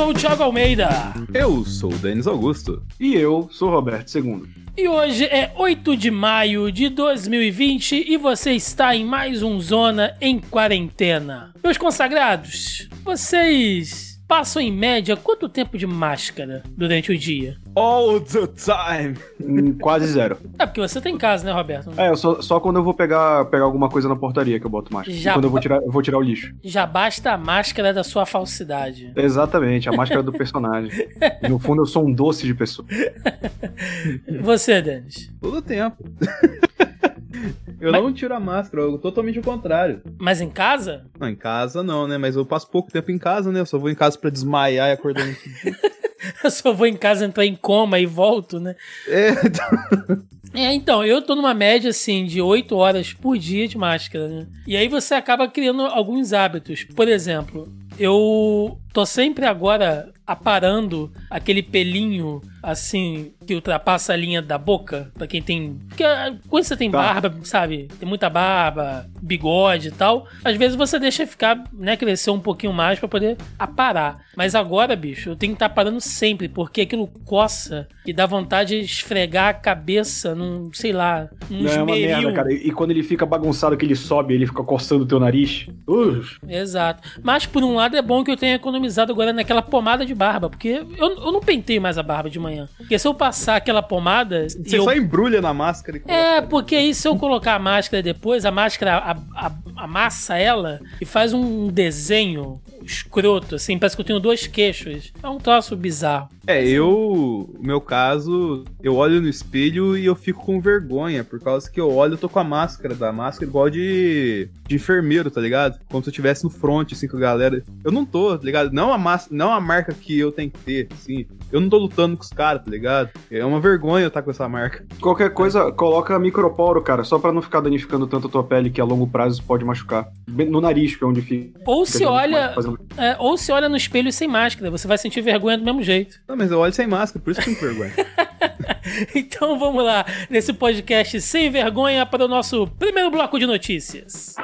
sou o Thiago Almeida. Eu sou o Denis Augusto. E eu sou o Roberto II. E hoje é 8 de maio de 2020 e você está em mais um Zona em Quarentena. Meus consagrados, vocês passam em média quanto tempo de máscara durante o dia? All the time. Hum, Quase zero. É porque você tem casa, né, Roberto? É, eu só, só quando eu vou pegar, pegar alguma coisa na portaria que eu boto máscara. Já E quando eu vou tirar, eu vou tirar o lixo. Já basta a máscara da sua falsidade. Exatamente, a máscara do personagem. No fundo, eu sou um doce de pessoa. Você, Denis? Todo tempo. eu Mas- não tiro a máscara, eu totalmente o contrário. Mas em casa? Não, em casa não, né? Mas eu passo pouco tempo em casa, né? Eu só vou em casa pra desmaiar e acordar no. Eu só vou em casa entrar em coma e volto, né? É, É, então, eu tô numa média, assim, de 8 horas por dia de máscara, né? E aí você acaba criando alguns hábitos. Por exemplo, eu tô sempre agora aparando aquele pelinho, assim, que ultrapassa a linha da boca, pra quem tem... Porque quando você tem Tá. barba, sabe? Tem muita barba, bigode e tal, às vezes você deixa ficar, né, crescer um pouquinho mais pra poder aparar. Mas agora, bicho, eu tenho que estar parando sempre, porque aquilo coça e dá vontade de esfregar a cabeça num, sei lá, num Não, é uma esmeril. merda, cara. E e quando ele fica bagunçado, que ele sobe, ele fica coçando o teu nariz. Uh, Exato. Mas por um lado é bom que eu tenha economizado agora naquela pomada de barba, porque eu, eu não penteio mais a barba de manhã. Porque se eu passar aquela pomada. você eu- só embrulha na máscara e coloca. É, porque aí se eu colocar a máscara depois, a máscara a- a- amassa ela e faz um desenho escroto, assim, parece que eu tenho dois queixos. É um troço bizarro. É, eu, no meu caso, eu olho no espelho e eu fico com vergonha, por causa que eu olho, eu tô com a máscara da máscara igual de, de enfermeiro, tá ligado? Como se eu estivesse no front, assim, com a galera. Eu não tô, tá ligado? Não a, máscara, não a marca que eu tenho que ter, assim. Eu não tô lutando com os caras, tá ligado? É uma vergonha eu estar com essa marca. qualquer coisa, coloca microporo, cara. Só pra não ficar danificando tanto a tua pele, que a longo prazo pode machucar. No nariz, que é onde fica. Ou se olha. É, ou se olha no espelho sem máscara, você vai sentir vergonha do mesmo jeito. Não, mas eu olho sem máscara, por isso que eu tenho vergonha. Então vamos lá, nesse podcast sem vergonha para o nosso primeiro bloco de notícias.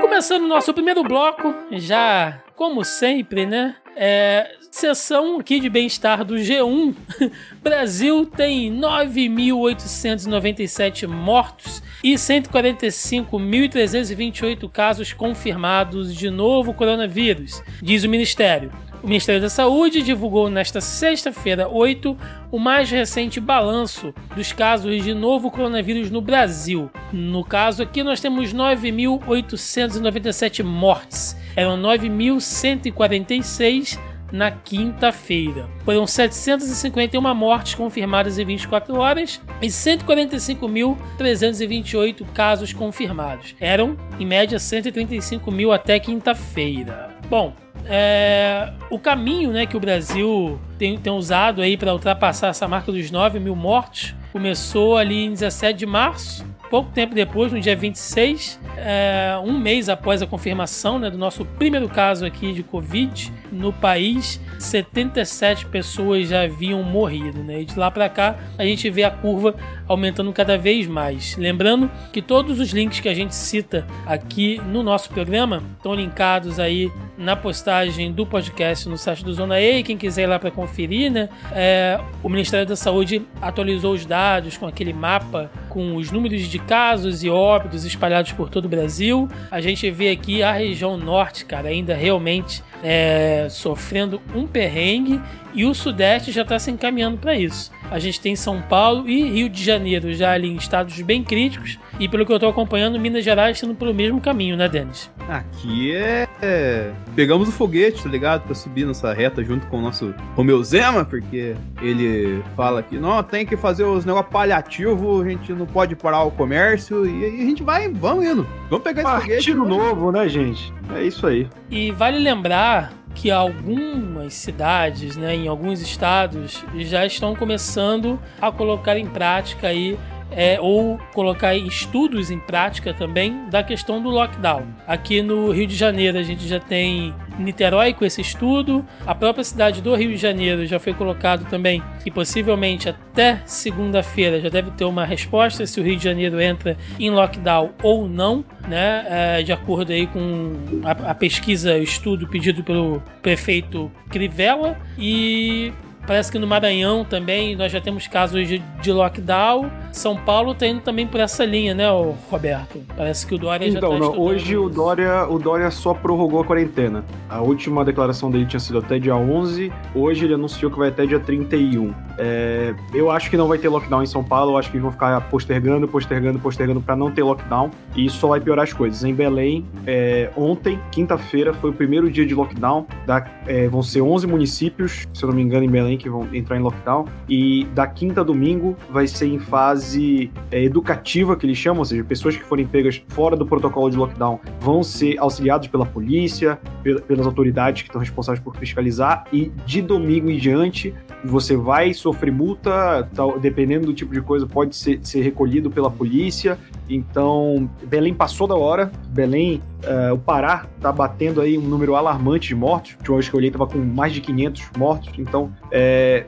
Começando o nosso primeiro bloco, já como sempre, né? É, sessão aqui de bem-estar do G1. Brasil tem 9.897 mortos e 145.328 casos confirmados de novo coronavírus, diz o Ministério. O Ministério da Saúde divulgou nesta sexta-feira, 8, o mais recente balanço dos casos de novo coronavírus no Brasil. No caso aqui, nós temos 9.897 mortes. Eram 9.146 na quinta-feira. Foram 751 mortes confirmadas em 24 horas e 145.328 casos confirmados. Eram, em média, 135 mil até quinta-feira. Bom, é, o caminho né, que o Brasil tem, tem usado aí para ultrapassar essa marca dos 9 mil mortos começou ali em 17 de março. Pouco tempo depois, no dia 26, é, um mês após a confirmação né, do nosso primeiro caso aqui de Covid no país, 77 pessoas já haviam morrido. Né? E de lá para cá, a gente vê a curva aumentando cada vez mais. Lembrando que todos os links que a gente cita aqui no nosso programa estão linkados aí na postagem do podcast no site do Zona E. Quem quiser ir lá para conferir, né? É, o Ministério da Saúde atualizou os dados com aquele mapa com os números de casos e óbitos espalhados por todo o Brasil. A gente vê aqui a região norte, cara, ainda realmente é, sofrendo um perrengue e o Sudeste já está se encaminhando para isso. A gente tem São Paulo e Rio de Janeiro já ali em estados bem críticos e pelo que eu estou acompanhando, Minas Gerais indo pelo mesmo caminho, né, Denis? Aqui é, é- Pegamos o foguete, tá ligado? Pra subir nessa reta junto com o nosso Romeu Zema, porque ele fala que não, tem que fazer os negócios paliativos, a gente não pode parar o comércio, e aí a gente vai, vamos indo. Vamos pegar esse foguete. Partido vamos- novo, né, gente? É isso aí. E vale lembrar que algumas cidades, né, em alguns estados, já estão começando a colocar em prática aí é, ou colocar estudos em prática também da questão do lockdown. Aqui no Rio de Janeiro a gente já tem Niterói com esse estudo, a própria cidade do Rio de Janeiro já foi colocado também que possivelmente até segunda-feira já deve ter uma resposta se o Rio de Janeiro entra em lockdown ou não, né? É, de acordo aí com a, a pesquisa, o estudo pedido pelo prefeito Crivella e Parece que no Maranhão também nós já temos casos de, de lockdown. São Paulo tá indo também por essa linha, né, Roberto? Parece que o Dória então, já tá não, Hoje isso. o Dória, o Dória só prorrogou a quarentena. A última declaração dele tinha sido até dia 11. Hoje ele anunciou que vai até dia 31. É, eu acho que não vai ter lockdown em São Paulo. Eu acho que eles vão ficar postergando, postergando, postergando para não ter lockdown. E isso só vai piorar as coisas. Em Belém, é, ontem, quinta-feira, foi o primeiro dia de lockdown. Da, é, vão ser 11 municípios, se eu não me engano, em Belém que vão entrar em lockdown. E da quinta a domingo vai ser em fase é, educativa, que eles chamam, ou seja, pessoas que forem pegas fora do protocolo de lockdown vão ser auxiliados pela polícia, pelas autoridades que estão responsáveis por fiscalizar. E de domingo em diante, você vai sofrer multa, tal, dependendo do tipo de coisa, pode ser, ser recolhido pela polícia. Então, Belém passou da hora. Belém, uh, o Pará tá batendo aí um número alarmante de mortos. A última vez que eu olhei tava com mais de 500 mortos. Então, é, É,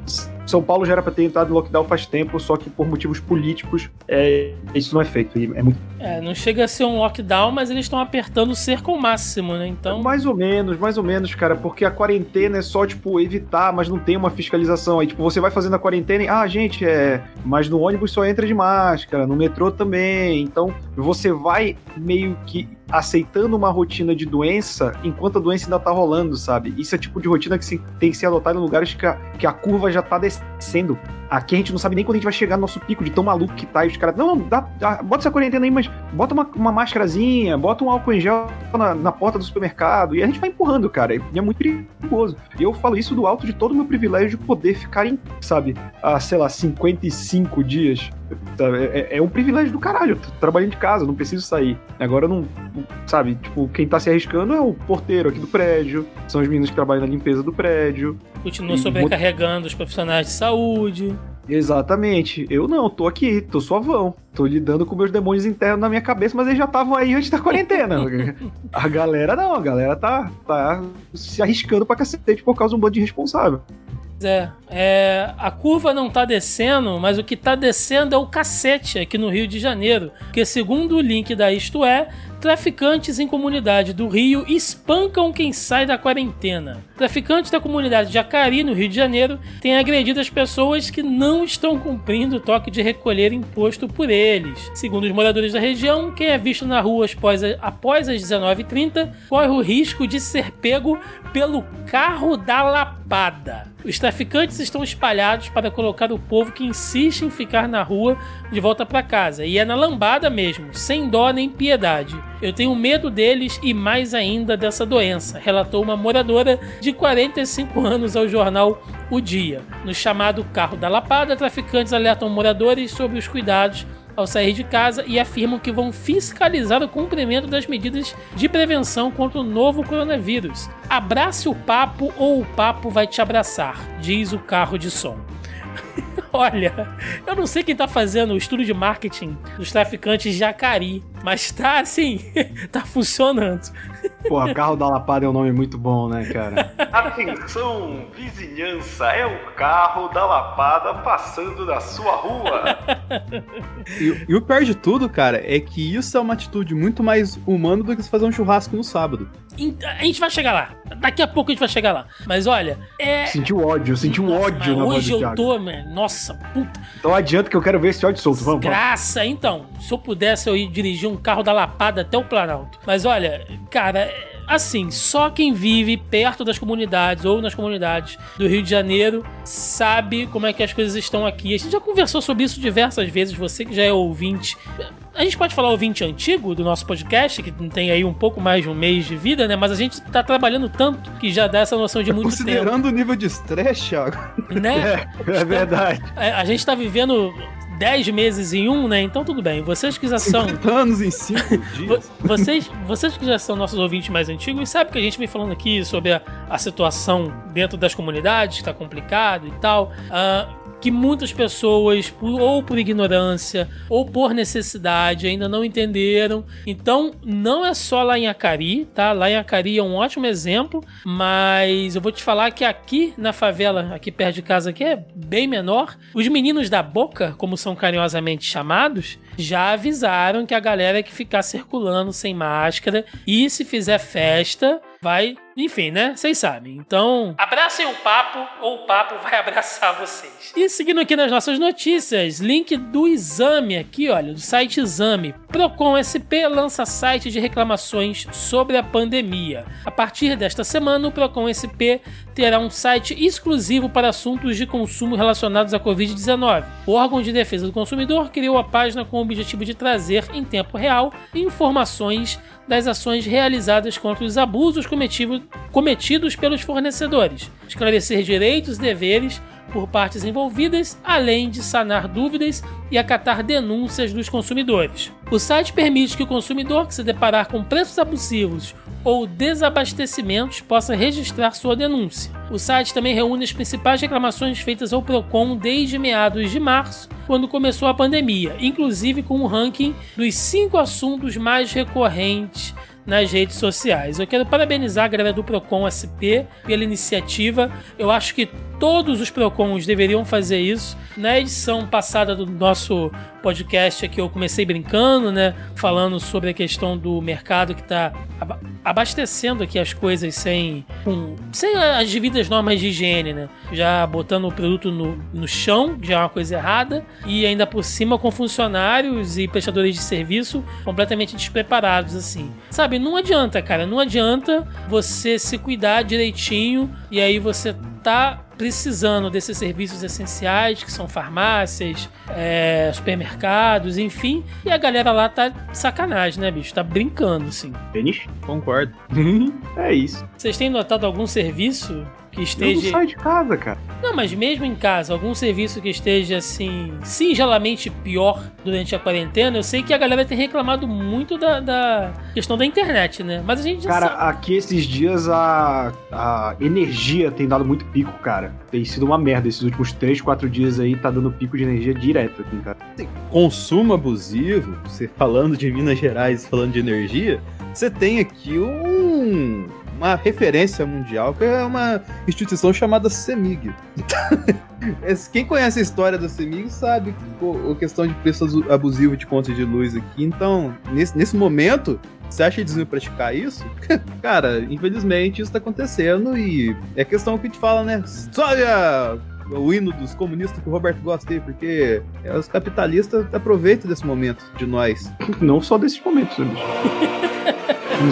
são Paulo já era para ter entrado em lockdown faz tempo, só que por motivos políticos é, isso não é feito. É, muito... é, não chega a ser um lockdown, mas eles estão apertando o cerco ao máximo, né? Então. mais ou menos, mais ou menos, cara, porque a quarentena é só, tipo, evitar, mas não tem uma fiscalização. Aí, tipo, você vai fazendo a quarentena e, ah, gente, é. Mas no ônibus só entra de máscara, no metrô também. Então, você vai meio que aceitando uma rotina de doença enquanto a doença ainda tá rolando, sabe? Isso é tipo de rotina que tem que ser adotada em lugares que a, que a curva já tá descendo. Aqui a gente não sabe nem quando a gente vai chegar no nosso pico de tão maluco que tá. E os caras, não, dá, dá, bota essa quarentena aí, mas bota uma, uma máscarazinha, bota um álcool em gel na, na, porta do supermercado. E a gente vai empurrando, cara. E é muito perigoso. E eu falo isso do alto de todo o meu privilégio de poder ficar em, sabe, a, sei lá, 55 dias é, é, um privilégio do caralho. Eu tô trabalhando de casa, não preciso sair. Agora não. Sabe, tipo, quem tá se arriscando é o porteiro aqui do prédio, são os meninos que trabalham na limpeza do prédio. Continua sobrecarregando os profissionais de saúde. Exatamente. Eu não, tô aqui, tô suavão. Tô lidando com meus demônios internos na minha cabeça, mas eles já estavam aí antes da quarentena. a galera não, a galera tá, tá se arriscando pra cacete por causa de um bando de responsável. É, é, a curva não tá descendo, mas o que tá descendo é o cacete aqui no Rio de Janeiro. Porque segundo o link da Isto É, Traficantes em comunidade do Rio espancam quem sai da quarentena. Traficantes da comunidade de Acari, no Rio de Janeiro, têm agredido as pessoas que não estão cumprindo o toque de recolher imposto por eles. Segundo os moradores da região, quem é visto na rua após, após as 19h30 corre o risco de ser pego pelo carro da lapada. Os traficantes estão espalhados para colocar o povo que insiste em ficar na rua de volta para casa. E é na lambada mesmo, sem dó nem piedade. Eu tenho medo deles e mais ainda dessa doença, relatou uma moradora de 45 anos ao jornal O Dia. No chamado Carro da Lapada, traficantes alertam moradores sobre os cuidados ao sair de casa e afirmam que vão fiscalizar o cumprimento das medidas de prevenção contra o novo coronavírus. Abrace o papo ou o papo vai te abraçar, diz o carro de som. Olha, eu não sei quem tá fazendo o estudo de marketing dos traficantes de Jacari, mas tá assim, tá funcionando. Pô, carro da Lapada é um nome muito bom, né, cara? Atenção, vizinhança, é o carro da Lapada passando na sua rua. e, e, o pior de tudo, cara, é que isso é uma atitude muito mais humana do que se fazer um churrasco no sábado. A gente vai chegar lá. Daqui a pouco a gente vai chegar lá. Mas olha, é. Senti o ódio, senti um ódio na Hoje eu tô, mano. Nossa, puta. Então adianta que eu quero ver esse ódio solto. Vamos, Graça, então. Se eu pudesse, eu ir dirigir um carro da Lapada até o Planalto. Mas olha, cara, assim, só quem vive perto das comunidades ou nas comunidades do Rio de Janeiro sabe como é que as coisas estão aqui. A gente já conversou sobre isso diversas vezes, você que já é ouvinte. A gente pode falar ouvinte antigo do nosso podcast, que tem aí um pouco mais de um mês de vida, né? Mas a gente tá trabalhando tanto que já dá essa noção de muito Considerando tempo. Considerando o nível de estresse, Thiago. Né? É, é verdade. A, é, a gente tá vivendo 10 meses em um, né? Então tudo bem. Vocês que já são. anos em 5 dias. vocês, vocês que já são nossos ouvintes mais antigos sabem que a gente vem falando aqui sobre a, a situação dentro das comunidades, que tá complicado e tal. Uh, que muitas pessoas, por- ou por ignorância, ou por necessidade, ainda não entenderam. Então, não é só lá em Acari, tá? Lá em Acari é um ótimo exemplo, mas eu vou te falar que aqui na favela, aqui perto de casa, que é bem menor, os meninos da boca, como são carinhosamente chamados, já avisaram que a galera que ficar circulando sem máscara e se fizer festa, vai. Enfim, né? Vocês sabem. Então, abracem o papo ou o papo vai abraçar vocês. E seguindo aqui nas nossas notícias, link do exame aqui, olha, do site Exame. Procon SP lança site de reclamações sobre a pandemia. A partir desta semana, o Procon SP terá um site exclusivo para assuntos de consumo relacionados à Covid-19. O órgão de defesa do consumidor criou a página com o objetivo de trazer, em tempo real, informações das ações realizadas contra os abusos cometido- cometidos pelos fornecedores, esclarecer direitos e deveres por partes envolvidas, além de sanar dúvidas e acatar denúncias dos consumidores. O site permite que o consumidor que se deparar com preços abusivos ou desabastecimentos possa registrar sua denúncia. O site também reúne as principais reclamações feitas ao Procon desde meados de março, quando começou a pandemia, inclusive com um ranking dos cinco assuntos mais recorrentes nas redes sociais. Eu quero parabenizar a galera do Procon SP pela iniciativa. Eu acho que todos os Procons deveriam fazer isso. Na edição passada do nosso podcast aqui eu comecei brincando, né, falando sobre a questão do mercado que está abastecendo aqui as coisas sem com, sem as devidas normas de higiene, né? Já botando o produto no, no chão, já é uma coisa errada, e ainda por cima com funcionários e prestadores de serviço completamente despreparados assim. Sabe, não adianta, cara, não adianta você se cuidar direitinho e aí você tá precisando desses serviços essenciais, que são farmácias, é, supermercados, enfim, e a galera lá tá de sacanagem, né, bicho? Tá brincando, assim. Tênis? Concordo. é isso. Vocês têm notado algum serviço que Eu não esteja. saio de casa, cara. Não, mas mesmo em casa, algum serviço que esteja assim, singelamente pior durante a quarentena, eu sei que a galera tem reclamado muito da, da questão da internet, né? Mas a gente já Cara, sabe. aqui esses dias a, a energia tem dado muito pico, cara. Tem sido uma merda. Esses últimos 3, 4 dias aí tá dando pico de energia direto aqui, cara. Consumo abusivo, você falando de Minas Gerais, falando de energia, você tem aqui um, uma referência mundial que é uma instituição chamada CEMIG. Quem conhece a história da CEMIG sabe a questão de preço abusivo de contas de luz aqui. Então, nesse, nesse momento, você acha que eles iam praticar isso? Cara, infelizmente isso tá acontecendo e é questão que a gente fala, né? Olha o hino dos comunistas que o Roberto gosta aí, porque é, os capitalistas aproveitam desse momento de nós. Não só desses momentos, né, bicho?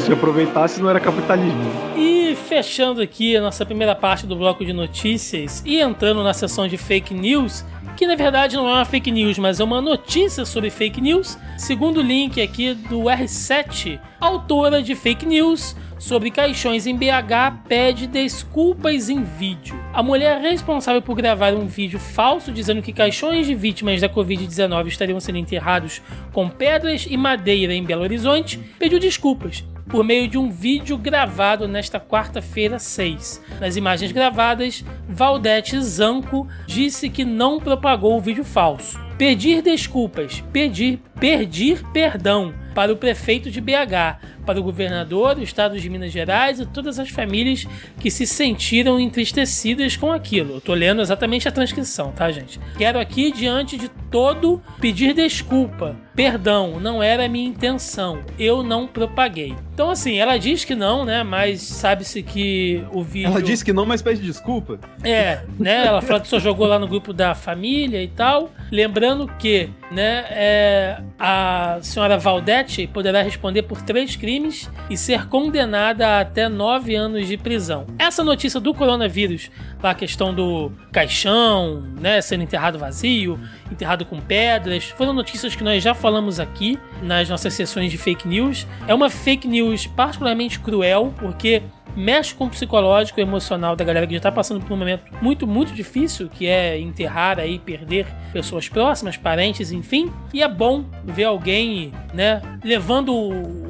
Se aproveitasse, não era capitalismo. E fechando aqui a nossa primeira parte do bloco de notícias e entrando na seção de fake news, que na verdade não é uma fake news, mas é uma notícia sobre fake news, segundo o link aqui do R7, autora de fake news sobre caixões em BH pede desculpas em vídeo. A mulher responsável por gravar um vídeo falso dizendo que caixões de vítimas da Covid-19 estariam sendo enterrados com pedras e madeira em Belo Horizonte pediu desculpas por meio de um vídeo gravado nesta quarta-feira 6. Nas imagens gravadas, Valdete Zanco disse que não propagou o vídeo falso. Pedir desculpas, pedir, pedir perdão para o prefeito de BH, para o governador do estado de Minas Gerais e todas as famílias que se sentiram entristecidas com aquilo. Eu tô lendo exatamente a transcrição, tá, gente? Quero aqui, diante de todo, pedir desculpa. Perdão, não era a minha intenção. Eu não propaguei. Então, assim, ela diz que não, né? Mas sabe-se que o vídeo. Ela disse que não, mas pede desculpa. É, né? Ela falou que só jogou lá no grupo da família e tal. Lembrando que, né, é, a senhora Valdete poderá responder por três crimes e ser condenada a até nove anos de prisão. Essa notícia do coronavírus, a questão do caixão, né, sendo enterrado vazio, enterrado com pedras, foram notícias que nós já falamos aqui nas nossas sessões de fake news. É uma fake news particularmente cruel, porque mexe com o psicológico e emocional da galera que já tá passando por um momento muito, muito difícil, que é enterrar aí, perder pessoas próximas, parentes, enfim. E é bom ver alguém, né, levando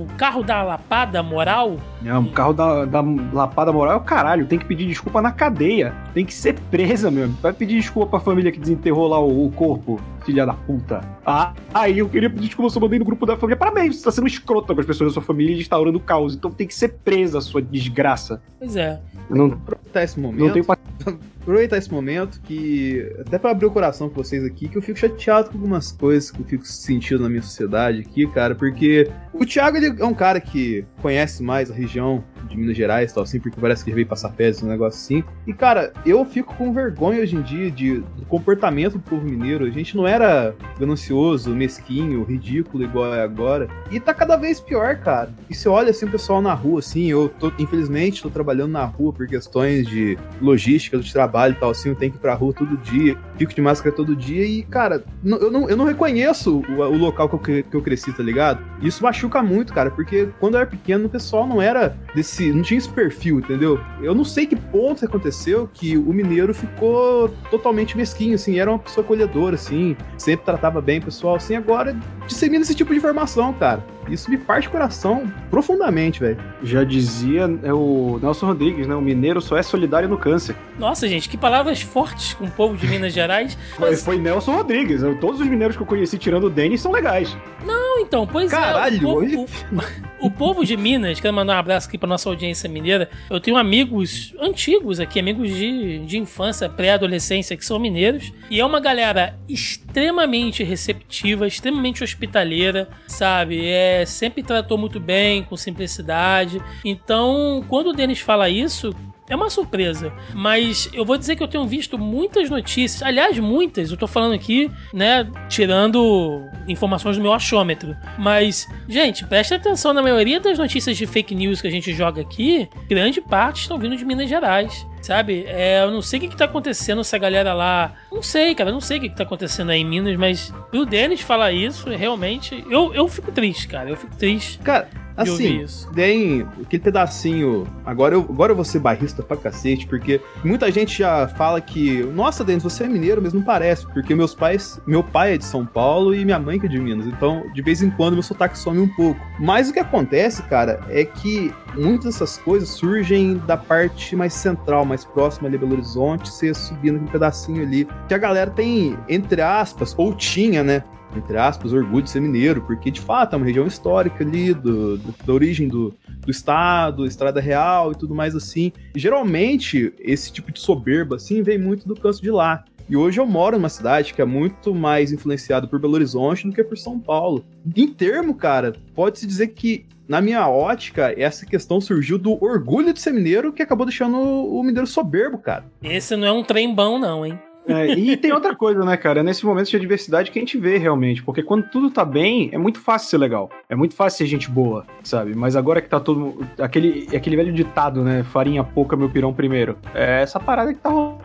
o, o carro da lapada moral? É, um carro da, da lapada moral é o caralho. Tem que pedir desculpa na cadeia. Tem que ser presa mesmo. Vai pedir desculpa pra família que desenterrou lá o, o corpo, filha da puta. Ah, aí eu queria pedir desculpa, eu só mandei no grupo da família. Parabéns, você tá sendo escrota com as pessoas da sua família e instaurando caos. Então tem que ser presa, sua desgraça. Pois é. Não, Aproveitar esse momento. não tenho pa- aproveitar esse momento que. Até pra abrir o coração com vocês aqui, que eu fico chateado com algumas coisas que eu fico sentindo na minha sociedade aqui, cara, porque o Thiago ele é um cara que conhece mais a região de Minas Gerais e tal, assim, porque parece que ele veio passar férias, um negócio assim. E, cara, eu fico com vergonha hoje em dia de, do comportamento do povo mineiro. A gente não era ganancioso, mesquinho, ridículo igual é agora. E tá cada vez pior, cara. E você olha assim o pessoal na rua, assim, eu tô, infelizmente, tô trabalhando na rua por questões de logística, de trabalho e tal, assim, eu tenho que ir pra rua todo dia, fico de máscara todo dia e, cara, eu não, eu não reconheço o, o local que eu, que eu cresci, tá ligado? Isso machuca muito, cara, porque quando eu era pequeno, o pessoal não era desse. não tinha esse perfil, entendeu? Eu não sei que ponto aconteceu que o mineiro ficou totalmente mesquinho, assim, era uma pessoa acolhedora, assim, sempre tratava bem o pessoal, assim, agora dissemina esse tipo de informação, cara. Isso me parte o coração profundamente, velho. Já dizia é o Nelson Rodrigues, né? O mineiro só é solidário no câncer. Nossa, gente, que palavras fortes com o povo de Minas Gerais. Foi, Mas, foi Nelson Rodrigues. Eu- Todos os mineiros que eu conheci, tirando o Denis, são legais. não, então, pois Caralho, é. O povo, hoje- o- o povo de Minas, quero mandar um abraço aqui pra nossa audiência mineira. Eu tenho amigos antigos aqui, amigos de, de infância, pré-adolescência, que são mineiros. E é uma galera extremamente receptiva, extremamente hospitaleira, sabe? É, sempre tratou muito bem, com simplicidade. Então, quando o Denis fala isso, é uma surpresa, mas eu vou dizer que eu tenho visto muitas notícias, aliás, muitas, eu tô falando aqui, né, tirando informações do meu achômetro. Mas, gente, preste atenção, na maioria das notícias de fake news que a gente joga aqui, grande parte estão vindo de Minas Gerais. Sabe? É, eu não sei o que, que tá acontecendo essa galera lá. Não sei, cara, não sei o que, que tá acontecendo aí em Minas, mas o Denis falar isso, realmente. Eu, eu fico triste, cara. Eu fico triste Cara, assim, tem aquele pedacinho. Agora eu, agora eu vou ser barrista pra cacete, porque muita gente já fala que, nossa, Denis, você é mineiro, mas não parece, porque meus pais, meu pai é de São Paulo e minha mãe que é de Minas, então de vez em quando meu sotaque some um pouco. Mas o que acontece, cara, é que muitas dessas coisas surgem da parte mais central, mais próxima ali Belo Horizonte, você subindo um pedacinho ali, que a galera tem, entre aspas, ou tinha, né? entre aspas, orgulho de ser mineiro, porque de fato é uma região histórica ali, do, do- da origem do, do estado, estrada real e tudo mais assim. E, geralmente, esse tipo de soberba assim vem muito do canto de lá. E hoje eu moro numa cidade que é muito mais influenciada por Belo Horizonte do que por São Paulo. Em termo, cara, pode-se dizer que, na minha ótica, essa questão surgiu do orgulho de ser mineiro que acabou deixando o mineiro soberbo, cara. Esse não é um trem bom, não, hein? É, e tem outra coisa, né, cara? É nesse momento de adversidade que a gente vê realmente. Porque quando tudo tá bem, é muito fácil ser legal. É muito fácil ser gente boa, sabe? Mas agora que tá todo. Aquele, aquele velho ditado, né? Farinha pouca, meu pirão primeiro. É essa parada que tá rolando.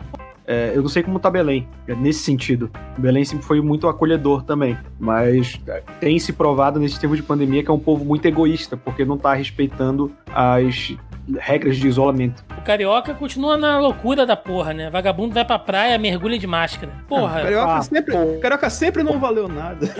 É, eu não sei como tá Belém, é nesse sentido. Belém sempre foi muito acolhedor também. Mas é, tem se provado nesse tempo de pandemia que é um povo muito egoísta, porque não tá respeitando as regras de isolamento. O carioca continua na loucura da porra, né? Vagabundo vai pra praia, mergulha de máscara. Porra. Carioca, ah, sempre, Carioca sempre não valeu nada.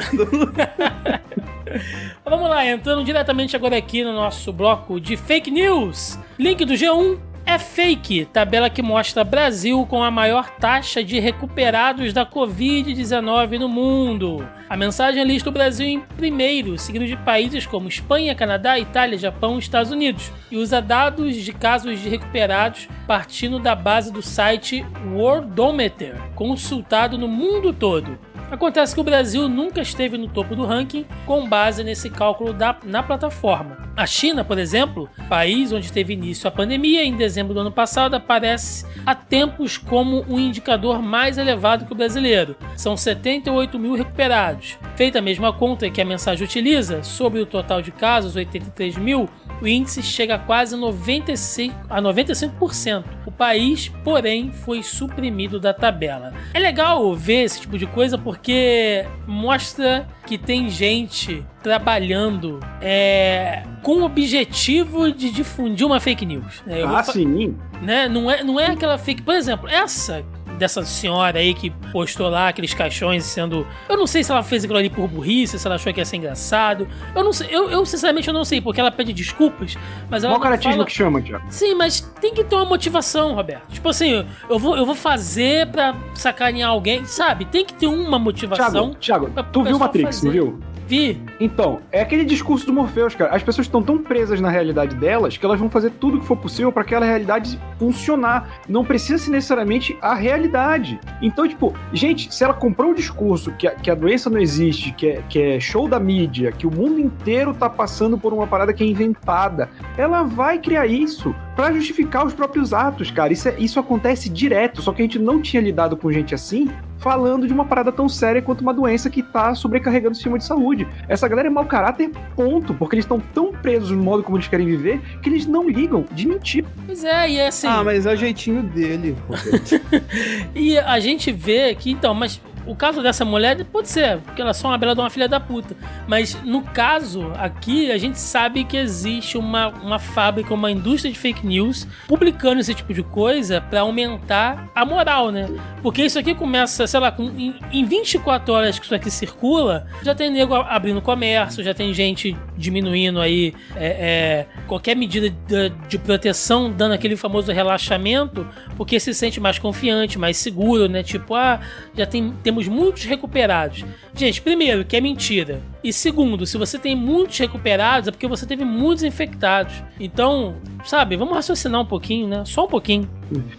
Vamos lá, entrando diretamente agora aqui no nosso bloco de fake news. Link do G1 é fake. Tabela que mostra Brasil com a maior taxa de recuperados da Covid-19 no mundo. A mensagem lista o Brasil em primeiro, seguido de países como Espanha, Canadá, Itália, Japão e Estados Unidos. E usa dados de casos de recuperados partindo da base do site Worldometer, consultado no mundo todo. Acontece que o Brasil nunca esteve no topo do ranking com base nesse cálculo da, na plataforma. A China, por exemplo, país onde teve início a pandemia em dezembro do ano passado, aparece há tempos como um indicador mais elevado que o brasileiro. São 78 mil recuperados. Feita a mesma conta que a mensagem utiliza, sobre o total de casos, 83 mil, o índice chega a quase 95, a 95%. O país, porém, foi suprimido da tabela. É legal ver esse tipo de coisa porque mostra que tem gente trabalhando é, com o objetivo de difundir uma fake news. É, vou Ah, sim. né? Não é, não é aquela fake. Por exemplo, essa dessa senhora aí que postou lá aqueles caixões sendo. Eu não sei se ela fez aquilo ali por burrice, se ela achou que ia ser engraçado. Eu não sei, eu, eu sinceramente eu não sei, porque ela pede desculpas, mas ela. Não caratismo fala... que chama, Tiago. Sim, mas tem que ter uma motivação, Roberto. Tipo assim, eu vou, eu vou fazer pra sacanear alguém, sabe? Tem que ter uma motivação. Tiago, tu viu Matrix, fazer. não viu? Vi. Então, é aquele discurso do Morpheus, cara. As pessoas estão tão presas na realidade delas que elas vão fazer tudo o que for possível para aquela realidade funcionar. Não precisa ser necessariamente a realidade. Então, tipo, gente, se ela comprou o discurso que a, que a doença não existe, que é, que é show da mídia, que o mundo inteiro tá passando por uma parada que é inventada, ela vai criar isso para justificar os próprios atos, cara. Isso, é- isso acontece direto, só que a gente não tinha lidado com gente assim falando de uma parada tão séria quanto uma doença que tá sobrecarregando o sistema de saúde. Essa galera é mau caráter, ponto, porque eles estão tão presos no modo como eles querem viver que eles não ligam de mentir. Pois é, e é assim. Ah, mas é o jeitinho dele. Roberto. E a gente vê que, então, mas o caso dessa mulher pode ser, porque ela é só uma bela de uma filha da puta. Mas no caso aqui, a gente sabe que existe uma, uma fábrica, uma indústria de fake news publicando esse tipo de coisa pra aumentar a moral, né? Porque isso aqui começa, sei lá, com, em, em 24 horas que isso aqui circula, já tem nego abrindo comércio, já tem gente diminuindo aí é, é, qualquer medida de, de proteção, dando aquele famoso relaxamento, porque se sente mais confiante, mais seguro, né? Tipo, ah, já tem, muitos recuperados. Gente, primeiro, que é mentira. E segundo, se você tem muitos recuperados, é porque você teve muitos infectados. Então, sabe, vamos raciocinar um pouquinho, né? Só um pouquinho.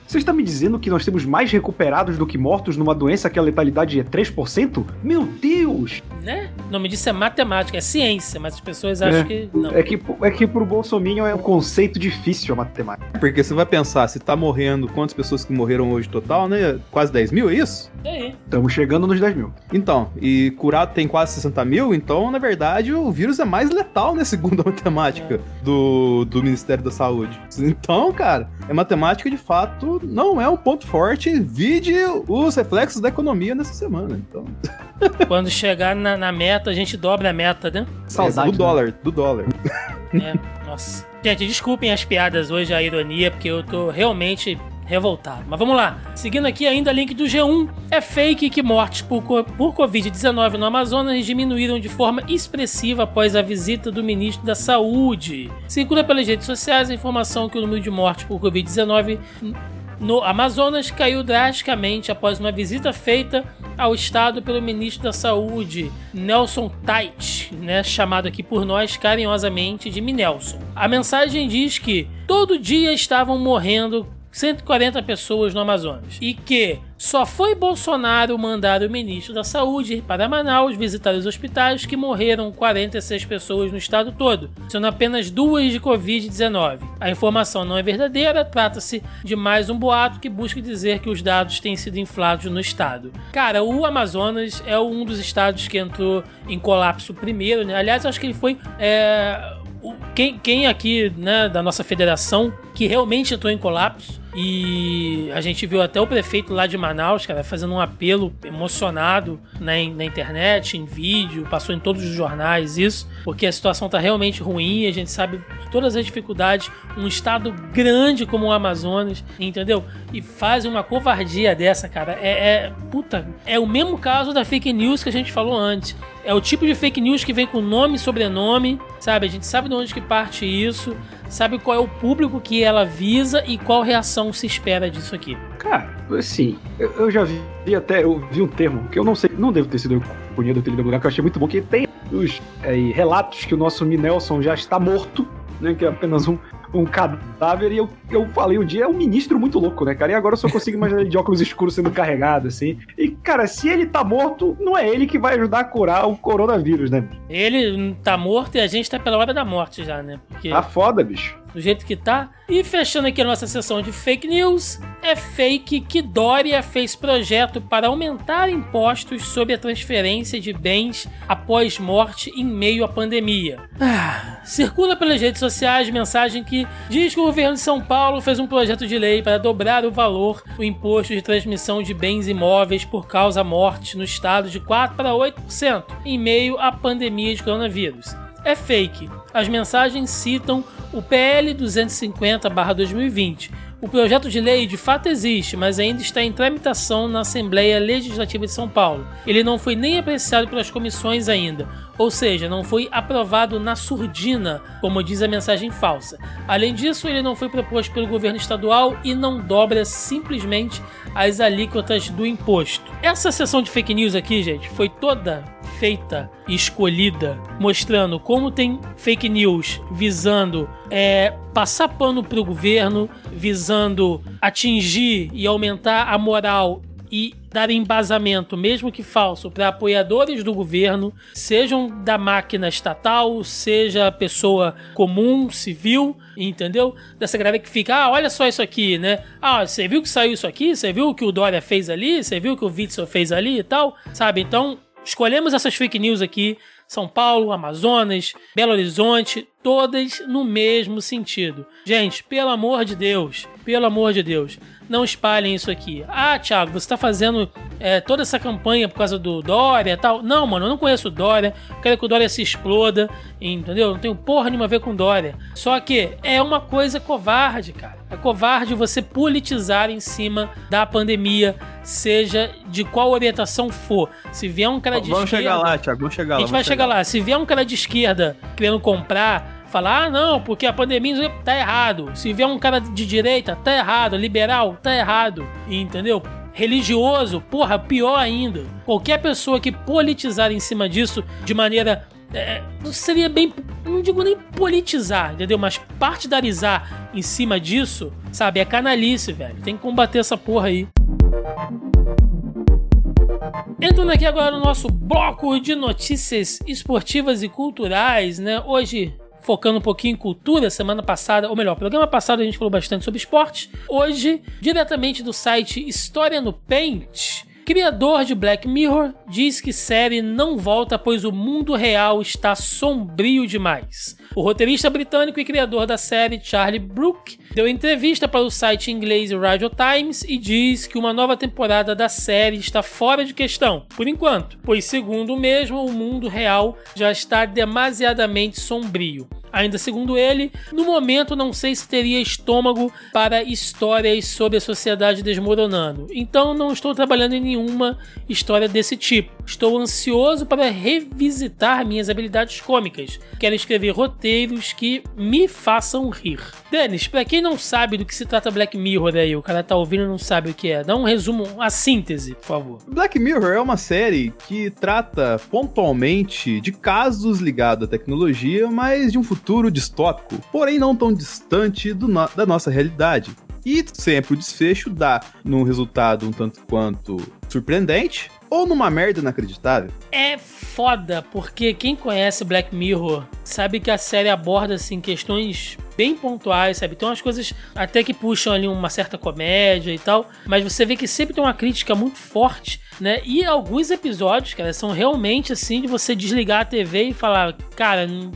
Você está me dizendo que nós temos mais recuperados do que mortos numa doença que a letalidade é 3%? Meu Deus! Né? O nome disso é matemática, é ciência, mas as pessoas acham É. que não. É que, é que pro Bolsonaro é um conceito difícil a matemática. Porque você vai pensar, se tá morrendo, quantas pessoas que morreram hoje total, né? Quase 10 mil, é isso? É. Estamos chegando nos 10 mil. Então, e curado tem quase 60 mil, então, na verdade, o vírus é mais letal, né? Segundo a matemática do, do Ministério da Saúde. Então, cara, é matemática de fato não é um ponto forte, vide os reflexos da economia nessa semana. Então, Quando chegar na, na meta, a gente dobra a meta, né? Saudade. é, do dólar, do dólar. É, nossa. Gente, desculpem as piadas hoje, a ironia, porque eu tô realmente revoltado. Mas vamos lá. Seguindo aqui ainda, link do G1. É fake que mortes por, por Covid-19 no Amazonas diminuíram de forma expressiva após a visita do ministro da Saúde. Circula pelas redes sociais a informação que o número de mortes por Covid-19 no Amazonas caiu drasticamente após uma visita feita ao estado pelo ministro da Saúde, Nelson Tait, né, chamado aqui por nós carinhosamente de Minelson. A mensagem diz que todo dia estavam morrendo 140 pessoas no Amazonas e que só foi Bolsonaro mandar o ministro da Saúde para Manaus visitar os hospitais que morreram 46 pessoas no estado todo, sendo apenas duas de Covid-19. A informação não é verdadeira, trata-se de mais um boato que busca dizer que os dados têm sido inflados no estado. Cara, o Amazonas é um dos estados que entrou em colapso primeiro, né? Aliás, acho que ele foi. é, quem, quem aqui né, da nossa federação que realmente entrou em colapso e a gente viu até o prefeito lá de Manaus, cara, fazendo um apelo emocionado na, na internet, em vídeo, passou em todos os jornais isso, porque a situação tá realmente ruim, a gente sabe todas as dificuldades, um estado grande como o Amazonas, entendeu? E fazem uma covardia dessa, cara, é, é puta, é o mesmo caso da fake news que a gente falou antes. É o tipo de fake news que vem com nome e sobrenome, sabe? A gente sabe de onde que parte isso, sabe qual é o público que ela visa e qual reação se espera disso aqui. Cara, assim, eu, eu já vi, vi até, eu vi um termo que eu não sei, não devo ter sido em algum lugar, que eu achei muito bom, que tem os é, relatos que o nosso Minelson já está morto, né, que é apenas um, um cadáver, e eu, eu falei um dia, é um ministro muito louco, né, cara, e agora eu só consigo imaginar ele de óculos escuros sendo carregado, assim, e, cara, se ele tá morto, não é ele que vai ajudar a curar o coronavírus, né, Ele tá morto e a gente tá pela hora da morte já, né? Porque tá foda, bicho. Do jeito que tá. E fechando aqui a nossa sessão de fake news, é fake que Dória fez projeto para aumentar impostos sobre a transferência de bens após morte em meio à pandemia. Ah, circula pelas redes sociais mensagem que diz que o governo de São Paulo fez um projeto de lei para dobrar o valor do imposto de transmissão de bens imóveis por causa morte no estado de 4 para 8% em meio à pandemia de coronavírus é fake. As mensagens citam o PL 250/2020, O projeto de lei de fato existe, mas ainda está em tramitação na Assembleia Legislativa de São Paulo. Ele não foi nem apreciado pelas comissões ainda, ou seja, não foi aprovado na surdina, como diz a mensagem falsa. Além disso, ele não foi proposto pelo governo estadual e não dobra simplesmente as alíquotas do imposto. Essa sessão de fake news aqui, gente, foi toda feita e escolhida, mostrando como tem fake news visando é, passar pano para o governo, visando atingir e aumentar a moral e dar embasamento, mesmo que falso, para apoiadores do governo, sejam da máquina estatal, seja pessoa comum, civil, entendeu? Dessa galera que fica, ah, olha só isso aqui, né? Ah, você viu que saiu isso aqui? Você viu o que o Dória fez ali? Você viu o que o Witzel fez ali e tal? Sabe? Então, escolhemos essas fake news aqui são Paulo, Amazonas, Belo Horizonte, todas no mesmo sentido. Gente, pelo amor de Deus, pelo amor de Deus, não espalhem isso aqui. Ah, Thiago, você está fazendo é, toda essa campanha por causa do Dória e tal. Não, mano, eu não conheço o Dória, quero que o Dória se exploda, entendeu? Não tenho porra nenhuma a ver com o Dória. Só que é uma coisa covarde, cara. É covarde você politizar em cima da pandemia, seja de qual orientação for. Se vier um cara de vamos esquerda. Vamos chegar lá, Thiago, vamos chegar lá. A gente vai chegar lá. Se vier um cara de esquerda querendo comprar, falar, ah, não, porque a pandemia tá errado. Se vier um cara de direita, tá errado. Liberal, tá errado. Entendeu? Religioso, porra, pior ainda. Qualquer pessoa que politizar em cima disso de maneira é, seria bem. Não digo nem politizar, entendeu? Mas partidarizar em cima disso, sabe? É canalice, velho. Tem que combater essa porra aí. Entrando aqui agora no nosso bloco de notícias esportivas e culturais, né? Hoje focando um pouquinho em cultura. Semana passada, ou melhor, programa passado a gente falou bastante sobre esporte. Hoje, diretamente do site História no Paint, criador de Black Mirror diz que série não volta pois o mundo real está sombrio demais. O roteirista britânico e criador da série, Charlie Brooke, deu entrevista para o site inglês Radio Times e diz que uma nova temporada da série está fora de questão, por enquanto, pois, segundo o mesmo, o mundo real já está demasiadamente sombrio. Ainda segundo ele, no momento não sei se teria estômago para histórias sobre a sociedade desmoronando. Então não estou trabalhando em nenhuma história desse tipo. Estou ansioso para revisitar minhas habilidades cômicas. Quero escrever roteiros que me façam rir. Denis, para quem não sabe do que se trata Black Mirror aí, o cara tá ouvindo e não sabe o que é, dá um resumo, a síntese, por favor. Black Mirror é uma série que trata pontualmente de casos ligados à tecnologia, mas de um futuro distópico, porém não tão distante no da nossa realidade. E sempre o desfecho dá num resultado um tanto quanto surpreendente, ou numa merda inacreditável? É foda, porque quem conhece Black Mirror sabe que a série aborda assim questões bem pontuais, sabe? Tem umas coisas até que puxam ali uma certa comédia e tal, mas você vê que sempre tem uma crítica muito forte, né? E alguns episódios, cara, são realmente assim de você desligar a TV e falar, cara, não,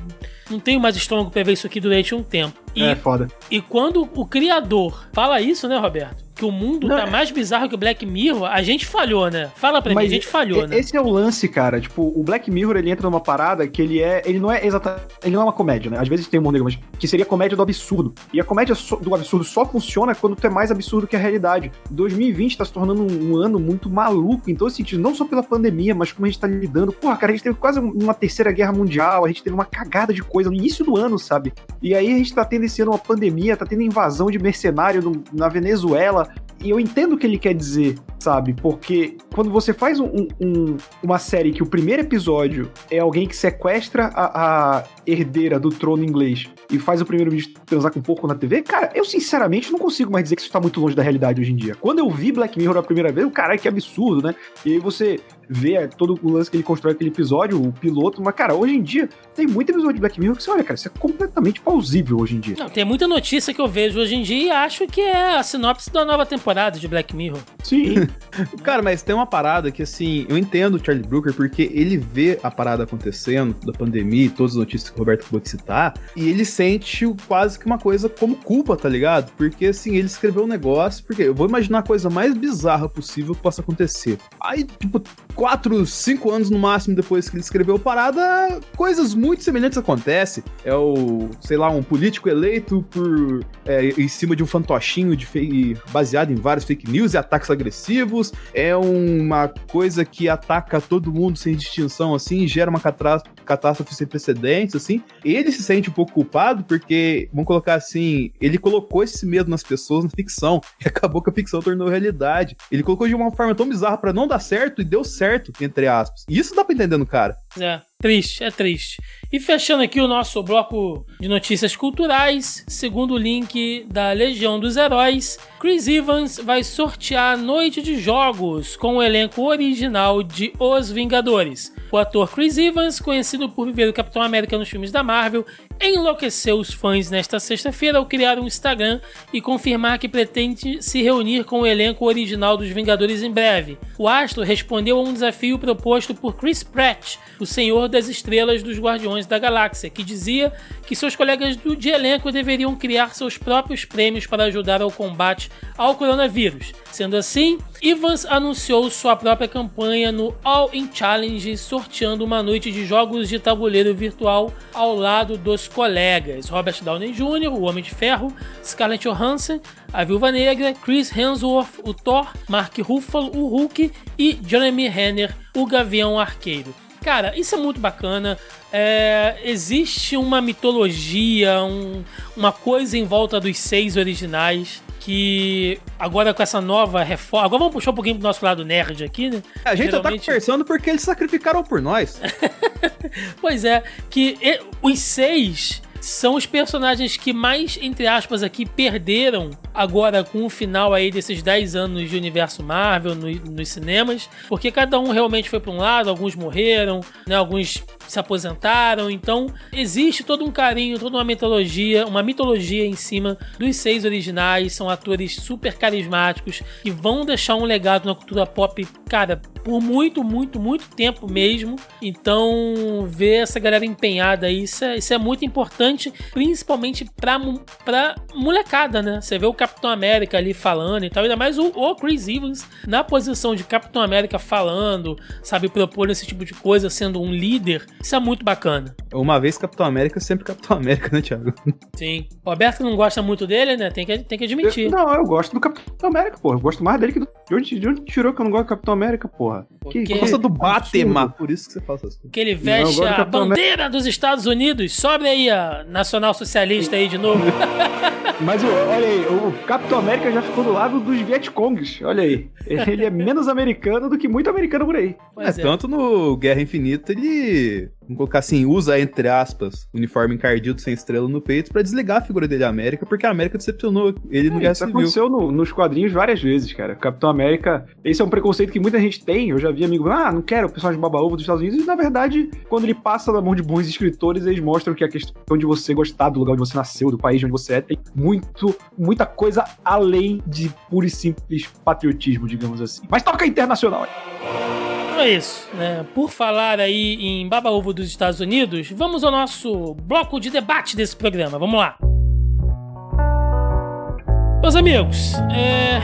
não tenho mais estômago pra ver isso aqui durante um tempo. E, é foda. E quando o criador fala isso, né, Roberto? Que o mundo não, tá é- mais bizarro que o Black Mirror, a gente falhou, né? Fala pra mim, a gente falhou, né? Esse é o lance, cara. Tipo, o Black Mirror, ele entra numa parada que ele é. Ele não é exatamente. Ele não é uma comédia, né? Às vezes tem um negro, mas que seria a comédia do absurdo. E a comédia do absurdo só funciona quando tu é mais absurdo que a realidade. 2020 tá se tornando um, ano muito maluco em todos os sentidos, não só pela pandemia, mas como a gente tá lidando. Porra, cara, a gente teve quase uma terceira guerra mundial, a gente teve uma cagada de coisa no início do ano, sabe? E aí a gente tá tendo esse ano uma pandemia, tá tendo invasão de mercenário no, na Venezuela. E eu entendo o que ele quer dizer, sabe? Porque quando você faz um, um, uma série que o primeiro episódio é alguém que sequestra a, a herdeira do trono inglês e faz o primeiro vídeo transar com um pouco na TV, cara, eu sinceramente não consigo mais dizer que isso tá muito longe da realidade hoje em dia. Quando eu vi Black Mirror a primeira vez, o caralho, que absurdo, né? E aí você vê todo o lance que ele constrói aquele episódio, o piloto, mas, cara, hoje em dia tem muito episódio de Black Mirror que você olha, cara, isso é completamente plausível hoje em dia. Não, tem muita notícia que eu vejo hoje em dia e acho que é a sinopse da nova temporada de Black Mirror. Sim. cara, mas tem uma parada que, assim, eu entendo o Charlie Brooker porque ele vê a parada acontecendo, da pandemia, todas as notícias que o Roberto acabou de citar, e ele sente quase que uma coisa como culpa, tá ligado? Porque, assim, ele escreveu um negócio, porque eu vou imaginar a coisa mais bizarra possível que possa acontecer. Aí, tipo, quatro, cinco anos no máximo depois que ele escreveu Parada, coisas muito semelhantes acontecem. É o, sei lá, um político eleito por é, em cima de um fantochinho de fake, baseado em vários fake news e ataques agressivos. É uma coisa que ataca todo mundo sem distinção, assim, gera uma catástrofe sem precedentes, assim. Ele se sente um pouco culpado porque, vamos colocar assim, ele colocou esse medo nas pessoas na ficção e acabou que a ficção tornou realidade. Ele colocou de uma forma tão bizarra para não dar certo e deu certo, entre aspas. E isso dá pra entender no cara. É, triste, é triste. E fechando aqui o nosso bloco de notícias culturais, segundo o link da Legião dos Heróis, Chris Evans vai sortear a noite de jogos com o elenco original de Os Vingadores. O ator Chris Evans, conhecido por viver o Capitão América nos filmes da Marvel, enlouqueceu os fãs nesta sexta-feira ao criar um Instagram e confirmar que pretende se reunir com o elenco original dos Vingadores em breve. O astro respondeu a um desafio proposto por Chris Pratt, o Senhor das Estrelas dos Guardiões da Galáxia, que dizia que seus colegas do, de elenco deveriam criar seus próprios prêmios para ajudar ao combate ao coronavírus. Sendo assim, Evans anunciou sua própria campanha no All In Challenge, sorteando uma noite de jogos de tabuleiro virtual ao lado dos colegas Robert Downey Jr., o Homem de Ferro, Scarlett Johansson, a Viúva Negra, Chris Hemsworth, o Thor, Mark Ruffalo, o Hulk e Jeremy Renner, o Gavião Arqueiro. Cara, isso é muito bacana. É, existe uma mitologia, um, uma coisa em volta dos seis originais que agora com essa nova reforma. Agora vamos puxar um pouquinho pro nosso lado nerd aqui, né? A gente Geralmente... tá conversando porque eles sacrificaram por nós. pois é, que os seis são os personagens que mais, entre aspas, aqui perderam agora com o final aí desses 10 anos de universo Marvel no, nos cinemas, porque cada um realmente foi para um lado, alguns morreram, né, alguns se aposentaram, então existe todo um carinho, toda uma mitologia, uma mitologia em cima dos seis originais, são atores super carismáticos que vão deixar um legado na cultura pop, cara, por muito, muito, muito tempo mesmo. Então, ver essa galera empenhada aí, isso é, isso é muito importante, principalmente pra, pra molecada, né? Você vê o Capitão América ali falando e tal, ainda mais o, o Chris Evans na posição de Capitão América falando, sabe, propor esse tipo de coisa, sendo um líder. Isso é muito bacana. Uma vez Capitão América, sempre Capitão América, né, Thiago? Sim. O Alberto não gosta muito dele, né? Tem que, tem que admitir. Eu, não, eu gosto do Capitão América, pô. Eu gosto mais dele que do. De onde, de onde tirou que eu não gosto do Capitão América, porra? Porque... Que gosta do Batman. Por isso que você fala essas coisas. Que ele veste não, a bandeira dos Estados Unidos. Sobe aí a nacional socialista aí de novo. Mas olha aí, o Capitão América já ficou do lado dos Vietcongs. Olha aí. Ele é menos americano do que muito americano por aí. É, é, tanto no Guerra Infinita ele vamos colocar assim, usa, entre aspas, uniforme encardido sem estrela no peito para desligar a figura dele da América, porque a América decepcionou ele no é, Guerra Isso aconteceu no, nos quadrinhos várias vezes, cara. Capitão América, esse é um preconceito que muita gente tem. Eu já vi amigo, ah, não quero o personagem baba-ovo dos Estados Unidos. E, na verdade, quando ele passa na mão de bons escritores, eles mostram que a questão de você gostar do lugar onde você nasceu, do país onde você é, tem muito, muita coisa além de puro e simples patriotismo, digamos assim. Mas toca internacional aí. É isso, né? Por falar aí em baba-ovo dos Estados Unidos, vamos ao nosso bloco de debate desse programa. Vamos lá. Meus amigos, é...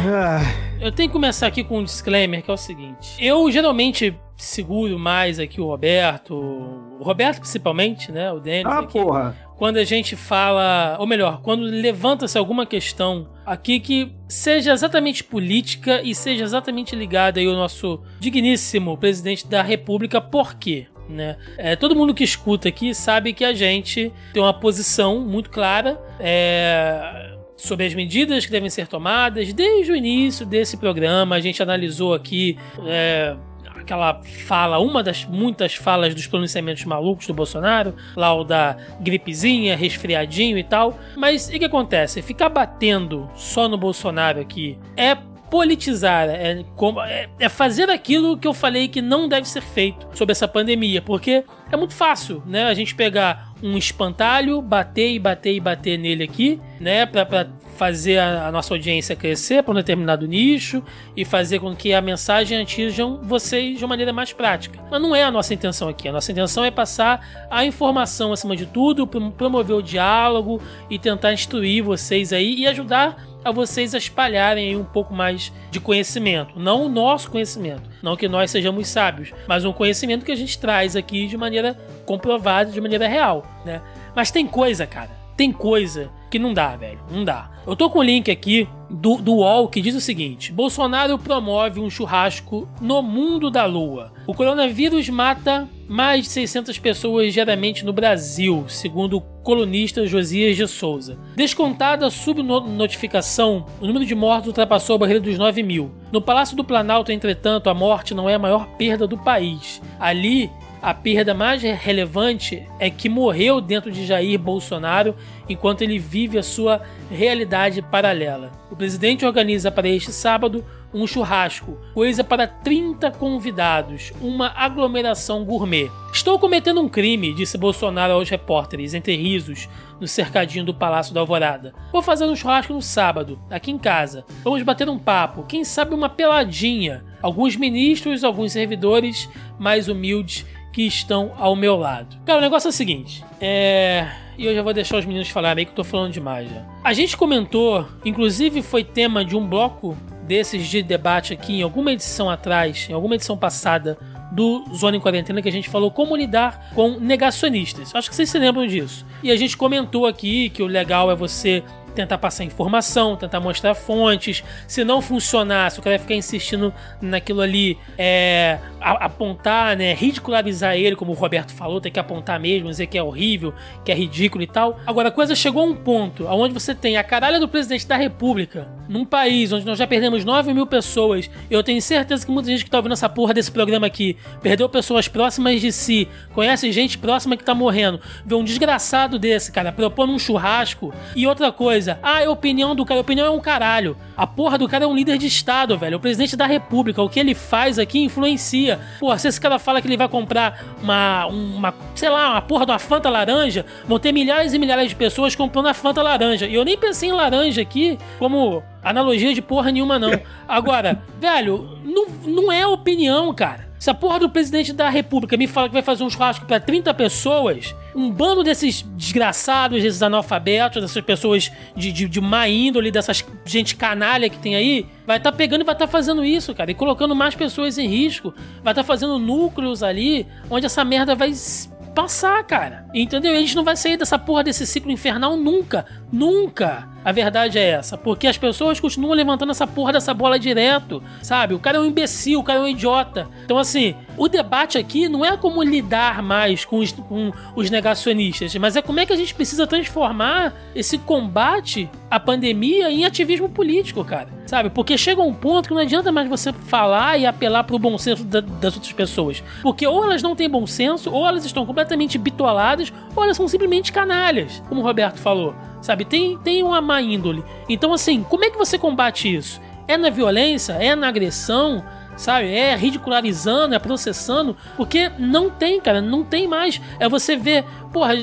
eu tenho que começar aqui com um disclaimer que é o seguinte. Eu geralmente seguro mais aqui o Roberto, o Roberto principalmente, né? O Denis. Ah, aqui. porra quando a gente fala, ou melhor, quando levanta-se alguma questão aqui que seja exatamente política e seja exatamente ligada aí ao nosso digníssimo presidente da República, por quê? Né? É, todo mundo que escuta aqui sabe que a gente tem uma posição muito clara é, sobre as medidas que devem ser tomadas desde o início desse programa. A gente analisou aqui é, aquela fala, uma das muitas falas dos pronunciamentos malucos do Bolsonaro, lá o da gripezinha, resfriadinho e tal. Mas o que acontece? Ficar batendo só no Bolsonaro aqui é politizar, é, é, é, fazer aquilo que eu falei que não deve ser feito sobre essa pandemia, porque é muito fácil, né? A gente pegar um espantalho, bater e bater e bater nele aqui, né? Pra, pra fazer a, a nossa audiência crescer para um determinado nicho e fazer com que a mensagem atinjam vocês de uma maneira mais prática. Mas não é a nossa intenção aqui. A nossa intenção é passar a informação acima de tudo, promover o diálogo e tentar instruir vocês aí e ajudar a vocês espalharem um pouco mais de conhecimento. Não o nosso conhecimento, não que nós sejamos sábios, mas um conhecimento que a gente traz aqui de maneira comprovada, de maneira real, né? Mas tem coisa, cara, tem coisa que não dá, velho. Não dá. Eu tô com o link aqui do, do UOL que diz o seguinte: Bolsonaro promove um churrasco no mundo da lua. O coronavírus mata mais de 600 pessoas diariamente no Brasil, segundo o colunista Josias de Souza. Descontada a subnotificação, o número de mortos ultrapassou a barreira dos 9 mil. No Palácio do Planalto, entretanto, a morte não é a maior perda do país. Ali, a perda mais relevante é que morreu dentro de Jair Bolsonaro enquanto ele vive a sua realidade paralela. O presidente organiza para este sábado um churrasco, coisa para 30 convidados, uma aglomeração gourmet. Estou cometendo um crime, disse Bolsonaro aos repórteres, entre risos, no cercadinho do Palácio da Alvorada. Vou fazer um churrasco no sábado, aqui em casa. Vamos bater um papo, quem sabe uma peladinha. Alguns ministros, alguns servidores mais humildes que estão ao meu lado. Cara, o negócio é o seguinte, é e eu já vou deixar os meninos falarem aí que eu tô falando demais já. A gente comentou, inclusive foi tema de um bloco desses de debate aqui em alguma edição atrás, em alguma edição passada do Zona em Quarentena, que a gente falou como lidar com negacionistas. Acho que vocês se lembram disso. E a gente comentou aqui que o legal é você tentar passar informação, tentar mostrar fontes. Se não funcionar, se o cara ficar insistindo naquilo ali, é, apontar, né, ridicularizar ele, como o Roberto falou, tem que apontar mesmo, dizer que é horrível, que é ridículo e tal. Agora, a coisa chegou a um ponto onde você tem a caralha do presidente da República, num país onde nós já perdemos 9 mil pessoas. Eu tenho certeza que muita gente que tá ouvindo essa porra desse programa aqui perdeu pessoas próximas de si, conhece gente próxima que tá morrendo. Vê um desgraçado desse, cara, propondo um churrasco. E outra coisa, ah, é a opinião do cara. A opinião é um caralho. A porra do cara é um líder de Estado, velho. O presidente da República. O que ele faz aqui influencia. Porra, se esse cara fala que ele vai comprar uma, uma sei lá, uma porra de uma Fanta laranja, vão ter milhares e milhares de pessoas comprando a Fanta laranja. E eu nem pensei em laranja aqui como analogia de porra nenhuma, não. Agora, velho, não, não é opinião, cara. Se a porra do presidente da república me fala que vai fazer um churrasco para 30 pessoas, um bando desses desgraçados, desses analfabetos, dessas pessoas de, de, de má índole, dessas gente canalha que tem aí, vai estar tá pegando e vai estar tá fazendo isso, cara, e colocando mais pessoas em risco, vai estar tá fazendo núcleos ali onde essa merda vai passar, cara. Entendeu? E a gente não vai sair dessa porra desse ciclo infernal nunca. Nunca. A verdade é essa. Porque as pessoas continuam levantando essa porra dessa bola direto. Sabe? O cara é um imbecil, o cara é um idiota. Então, assim, o debate aqui não é como lidar mais com os, com os negacionistas, mas é como é que a gente precisa transformar esse combate à pandemia em ativismo político, cara. Sabe? Porque chega um ponto que não adianta mais você falar e apelar pro bom senso da, das outras pessoas. Porque ou elas não têm bom senso, ou elas estão completamente bitoladas, ou elas são simplesmente canalhas, como o Roberto falou. Sabe? Tem, tem uma índole. Então, assim, como é que você combate isso? É na violência? É na agressão? sabe? É ridicularizando, é processando, porque não tem, cara, não tem mais. É você ver, porra,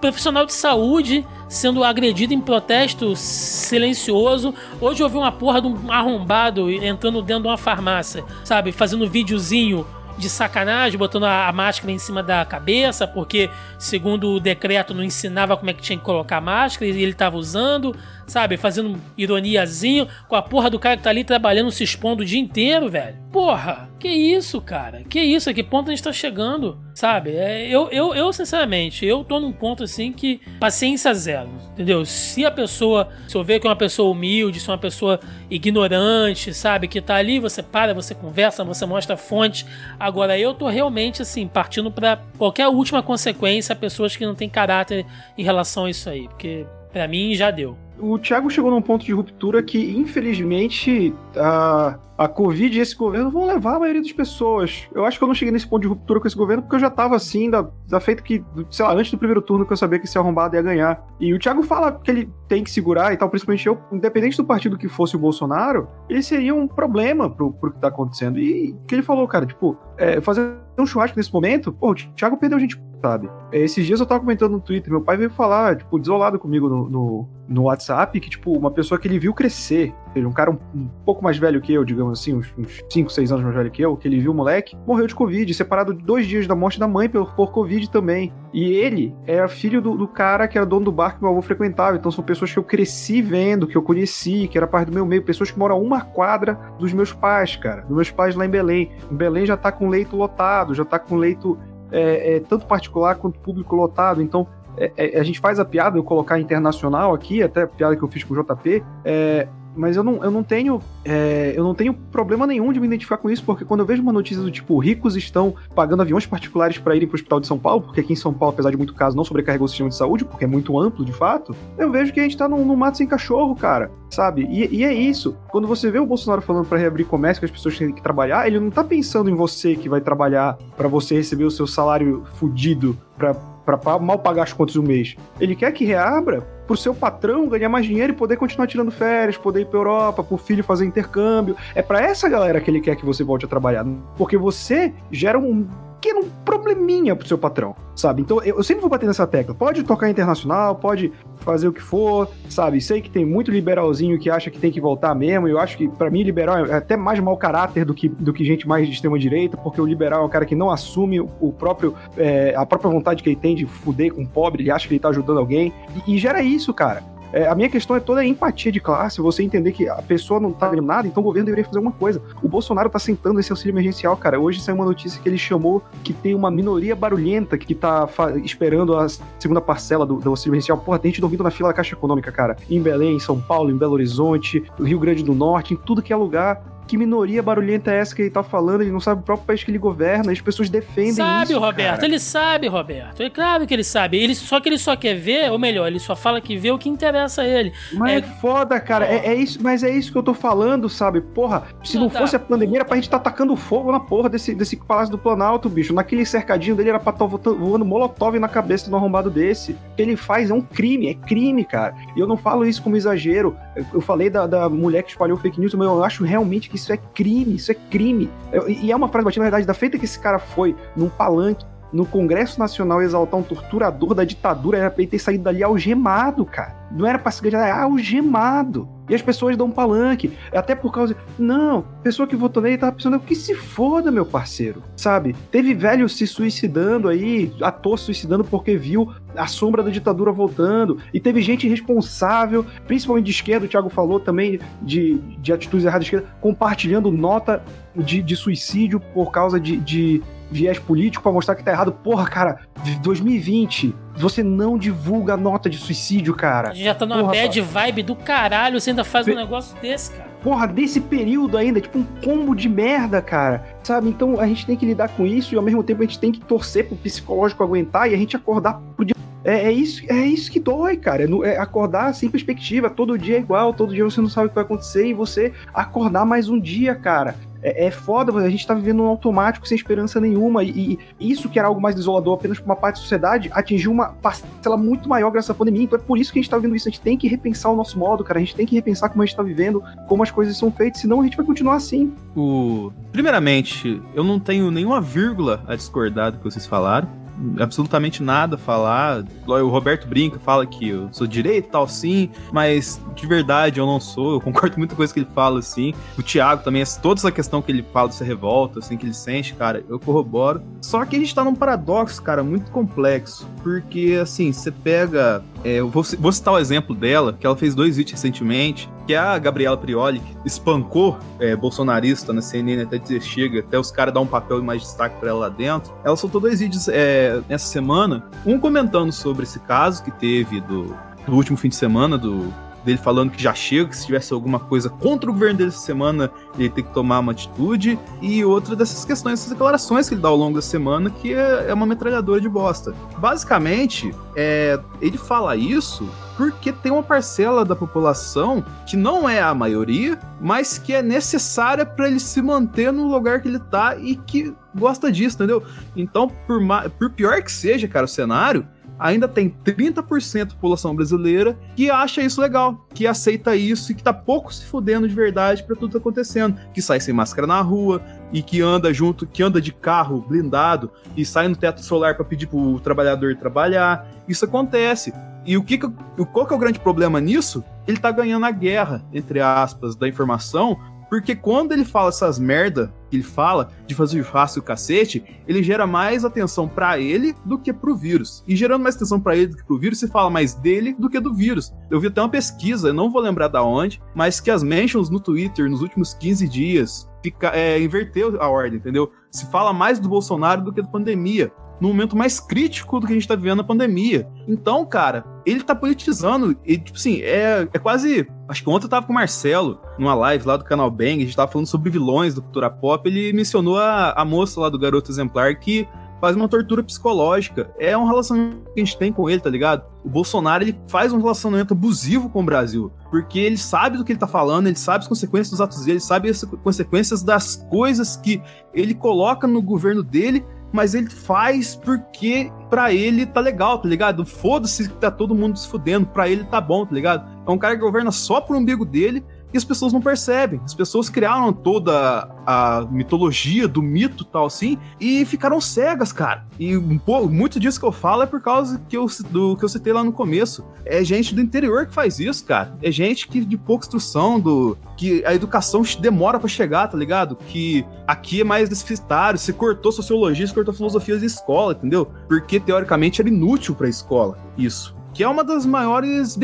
profissional de saúde sendo agredido em protesto silencioso. Hoje eu vi uma porra de um arrombado entrando dentro de uma farmácia, sabe? Fazendo videozinho de sacanagem, botando a, máscara em cima da cabeça, porque, segundo o decreto, não ensinava como é que tinha que colocar a máscara e ele tava usando, sabe? Fazendo ironiazinho com a porra do cara que tá ali trabalhando, se expondo o dia inteiro, velho. Porra, que isso, cara? Que isso? A que ponto a gente tá chegando? Sabe? É, eu, eu, eu, sinceramente, eu tô num ponto assim que paciência zero, entendeu? Se a pessoa, se eu ver que é uma pessoa humilde, se é uma pessoa ignorante, sabe? Que tá ali, você para, você conversa, você mostra fonte. Agora, eu tô realmente, assim, partindo para qualquer última consequência, pessoas que não têm caráter em relação a isso aí, porque para mim já deu o Thiago chegou num ponto de ruptura que, infelizmente, a, a Covid e esse governo vão levar a maioria das pessoas. Eu acho que eu não cheguei nesse ponto de ruptura com esse governo porque eu já tava assim, da, da feito que, sei lá, antes do primeiro turno que eu sabia que esse arrombado ia ganhar. E o Thiago fala que ele tem que segurar e tal, principalmente eu, independente do partido que fosse o Bolsonaro, ele seria um problema pro, pro que tá acontecendo. E que ele falou, cara, tipo, é, fazer um churrasco nesse momento, pô, o Thiago perdeu gente sabe? Esses dias eu tava comentando no Twitter, meu pai veio falar, tipo, desolado comigo no, no, no WhatsApp, que, tipo, uma pessoa que ele viu crescer, um cara um, um, pouco mais velho que eu, digamos assim, uns 5, 6 anos mais velho que eu, que ele viu o moleque, morreu de Covid, separado dois dias da morte da mãe por, por Covid também. E ele era filho do, do, cara que era dono do bar que meu avô frequentava, então são pessoas que eu cresci vendo, que eu conheci, que era parte do meu meio, pessoas que moram uma quadra dos meus pais, cara, dos meus pais lá em Belém. Belém já tá com leito lotado, já tá com leito é, é, tanto particular quanto público lotado. Então, é, é, a gente faz a piada, eu colocar internacional aqui, até a piada que eu fiz com o JP, é, mas eu não, eu não tenho é, eu não tenho problema nenhum de me identificar com isso, porque quando eu vejo uma notícia do tipo ricos estão pagando aviões particulares para irem para o hospital de São Paulo, porque aqui em São Paulo, apesar de muito caso, não sobrecarregou o sistema de saúde, porque é muito amplo de fato, eu vejo que a gente tá num, num mato sem cachorro, cara, sabe? E, e, é isso. Quando você vê o Bolsonaro falando para reabrir comércio, que as pessoas têm que trabalhar, ele não tá pensando em você que vai trabalhar para você receber o seu salário fudido para para mal pagar as contas do mês. Ele quer que reabra pro seu patrão ganhar mais dinheiro e poder continuar tirando férias, poder ir pra Europa, pro filho fazer intercâmbio. É para essa galera que ele quer que você volte a trabalhar. Porque você gera um pequeno probleminha pro seu patrão, sabe? Então eu, sempre vou bater nessa tecla. Pode tocar internacional, pode fazer o que for, sabe? Sei que tem muito liberalzinho que acha que tem que voltar mesmo. Eu acho que, para mim, liberal é até mais mau caráter do que, do que gente mais de extrema-direita, porque o liberal é um cara que não assume o próprio, é, a própria vontade que ele tem de fuder com o pobre, ele acha que ele tá ajudando alguém. E, e gera isso, cara. É, a minha questão é toda a empatia de classe, você entender que a pessoa não tá ganhando nada, então o governo deveria fazer alguma coisa. O Bolsonaro tá sentando esse auxílio emergencial, cara. Hoje saiu uma notícia que ele chamou que tem uma minoria barulhenta que tá esperando a segunda parcela do, do auxílio emergencial. Porra, tem gente dormindo na fila da Caixa Econômica, cara. Em Belém, em São Paulo, em Belo Horizonte, Rio Grande do Norte, em tudo que é lugar que minoria barulhenta é essa que ele tá falando? Ele não sabe o próprio país que ele governa, as pessoas defendem sabe, isso. Sabe, Roberto, cara. ele sabe, Roberto. É claro que ele sabe. Ele, só que ele só quer ver, ou melhor, ele só fala que vê o que interessa a ele. Mas é, é foda, cara. É, é, isso, mas é isso que eu tô falando, sabe? Porra, se não, não tá. fosse a pandemia, era pra gente tá atacando fogo na porra desse, desse Palácio do Planalto, bicho. Naquele cercadinho dele era pra estar tá voando molotov na cabeça do arrombado desse. O que ele faz é um crime, é crime, cara. E eu não falo isso como exagero. Eu, falei da, da mulher que espalhou fake news, mas eu acho realmente que isso é crime isso é crime. E é uma frase batida na verdade da feita que esse cara foi num palanque no Congresso Nacional exaltar um torturador da ditadura, era pra ele ter saído dali algemado, cara. Não era pra se ganhar, era algemado. E as pessoas dão um palanque. Até por causa. Não, pessoa que votou nele tava pensando, que se foda, meu parceiro. Sabe? Teve velho se suicidando aí, ator suicidando porque viu a sombra da ditadura voltando. E teve gente responsável, principalmente de esquerda, o Thiago falou também, de, de atitudes erradas de esquerda, compartilhando nota de, de suicídio por causa de, de viés político para mostrar que tá errado. Porra, cara, 2020, você não divulga nota de suicídio, cara. A gente já tá numa Porra, bad vibe do caralho, você ainda faz um negócio desse, cara. Porra, desse período ainda, tipo um combo de merda, cara. Sabe? Então a gente tem que lidar com isso e ao mesmo tempo a gente tem que torcer pro psicológico aguentar e a gente acordar pro dia é, é, isso, é isso que dói, cara. É, é, acordar sem perspectiva. Todo dia é igual, todo dia você não sabe o que vai acontecer e você acordar mais um dia, cara é, é foda, a gente tá vivendo um automático sem esperança nenhuma. E, e isso que era algo mais desolador apenas para uma parte da sociedade, atingiu uma parcela muito maior graças à pandemia. Então é por isso que a gente tá vendo isso. A gente tem que repensar o nosso modo, cara. A gente tem que repensar como a gente tá vivendo, como as coisas são feitas, senão a gente vai continuar assim. O... Primeiramente, eu não tenho nenhuma vírgula a discordar do que vocês falaram absolutamente nada a falar. O Roberto brinca, fala que eu sou direito tal, sim, mas de verdade eu não sou. Eu concordo com muita coisa que ele fala, assim. O Thiago também, toda essa questão que ele fala dessa revolta, assim, que ele sente, cara, eu corroboro. Só que a gente tá num paradoxo, cara, muito complexo. Porque, assim, você pega. É, eu vou, vou citar o exemplo dela, que ela fez dois vídeos recentemente, que é a Gabriela Prioli espancou é, bolsonarista na CNN até dizer chega, até os caras dar um papel mais destaque para ela lá dentro. Ela soltou dois vídeos é, nessa semana, um comentando sobre esse caso que teve do, do último fim de semana do dele falando que já chega, que se tivesse alguma coisa contra o governo dele essa semana, ele tem que tomar uma atitude, e outra dessas questões, essas declarações que ele dá ao longo da semana, que é, é uma metralhadora de bosta. Basicamente, é, ele fala isso porque tem uma parcela da população que não é a maioria, mas que é necessária para ele se manter no lugar que ele tá e que gosta disso, entendeu? Então, por, por pior que seja, cara, o cenário, ainda tem 30% da população brasileira que acha isso legal, que aceita isso e que tá pouco se fudendo de verdade para tudo que tá acontecendo, que sai sem máscara na rua e que anda junto, que anda de carro blindado e sai no teto solar para pedir pro trabalhador trabalhar. Isso acontece. E o que, que qual que é o grande problema nisso? Ele tá ganhando a guerra, entre aspas, da informação, porque quando ele fala essas merda que ele fala de fazer e o cacete, ele gera mais atenção para ele do que pro vírus. E gerando mais atenção para ele do que pro vírus, se fala mais dele do que do vírus. Eu vi até uma pesquisa, não vou lembrar da onde, mas que as mentions no Twitter nos últimos 15 dias fica, é, inverteu a ordem, entendeu? Se fala mais do Bolsonaro do que da pandemia no momento mais crítico do que a gente tá vivendo na pandemia. Então, cara, ele tá politizando. E, tipo assim, é, é quase. Acho que ontem eu tava com o Marcelo, numa live lá do canal Bang, a gente tava falando sobre vilões do cultura pop. Ele mencionou a, a moça lá do Garoto Exemplar que faz uma tortura psicológica. É um relacionamento que a gente tem com ele, tá ligado? O Bolsonaro, ele faz um relacionamento abusivo com o Brasil, porque ele sabe do que ele tá falando, ele sabe as consequências dos atos dele, ele sabe as consequências das coisas que ele coloca no governo dele mas ele faz porque pra ele tá legal, tá ligado? Foda-se que tá todo mundo se fudendo, pra ele tá bom, tá ligado? É um cara que governa só pro umbigo dele e as pessoas não percebem. As pessoas criaram toda a mitologia do mito tal assim e ficaram cegas, cara. E um pouco, muito disso que eu falo é por causa que eu, do que eu citei lá no começo. É gente do interior que faz isso, cara. É gente que de pouca instrução, do que a educação demora para chegar, tá ligado? Que aqui é mais deficitário. Você cortou sociologia, você cortou filosofia de escola, entendeu? Porque teoricamente era inútil para a escola isso que é uma das maiores,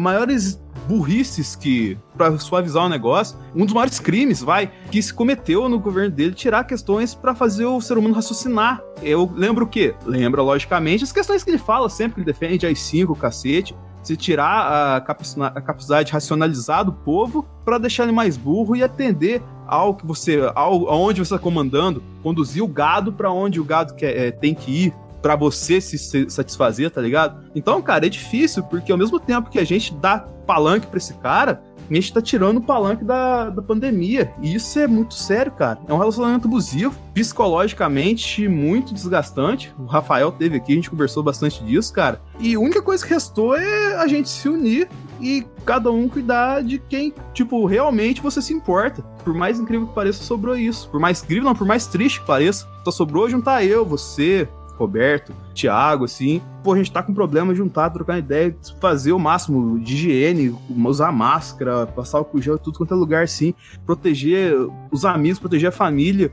maiores burrices que, para suavizar o negócio, um dos maiores crimes, vai, que se cometeu no governo dele tirar questões para fazer o ser humano raciocinar. Eu lembro o quê? Lembra, logicamente, as questões que ele fala sempre, que ele defende as cinco, cacete, se tirar a, capacidade de racionalizar do povo para deixar ele mais burro e atender ao que você, ao, aonde você está comandando, conduzir o gado para onde o gado quer, é, tem que ir, para você se satisfazer, tá ligado? Então, cara, é difícil, porque ao mesmo tempo que a gente dá palanque pra esse cara, a gente tá tirando o palanque da, da pandemia. E isso é muito sério, cara. É um relacionamento abusivo, psicologicamente muito desgastante. O Rafael teve aqui, a gente conversou bastante disso, cara. E a única coisa que restou é a gente se unir e cada um cuidar de quem, tipo, realmente você se importa. Por mais incrível que pareça, sobrou isso. Por mais incrível, não, por mais triste que pareça, só sobrou juntar eu, você, Roberto, Thiago, assim. Pô, a gente tá com problema juntar, trocar ideia, fazer o máximo de higiene, usar máscara, passar o gel, tudo quanto é lugar, assim. Proteger os amigos, proteger a família.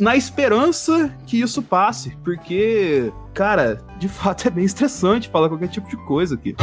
Na esperança que isso passe, porque, cara, de fato é bem estressante falar qualquer tipo de coisa aqui.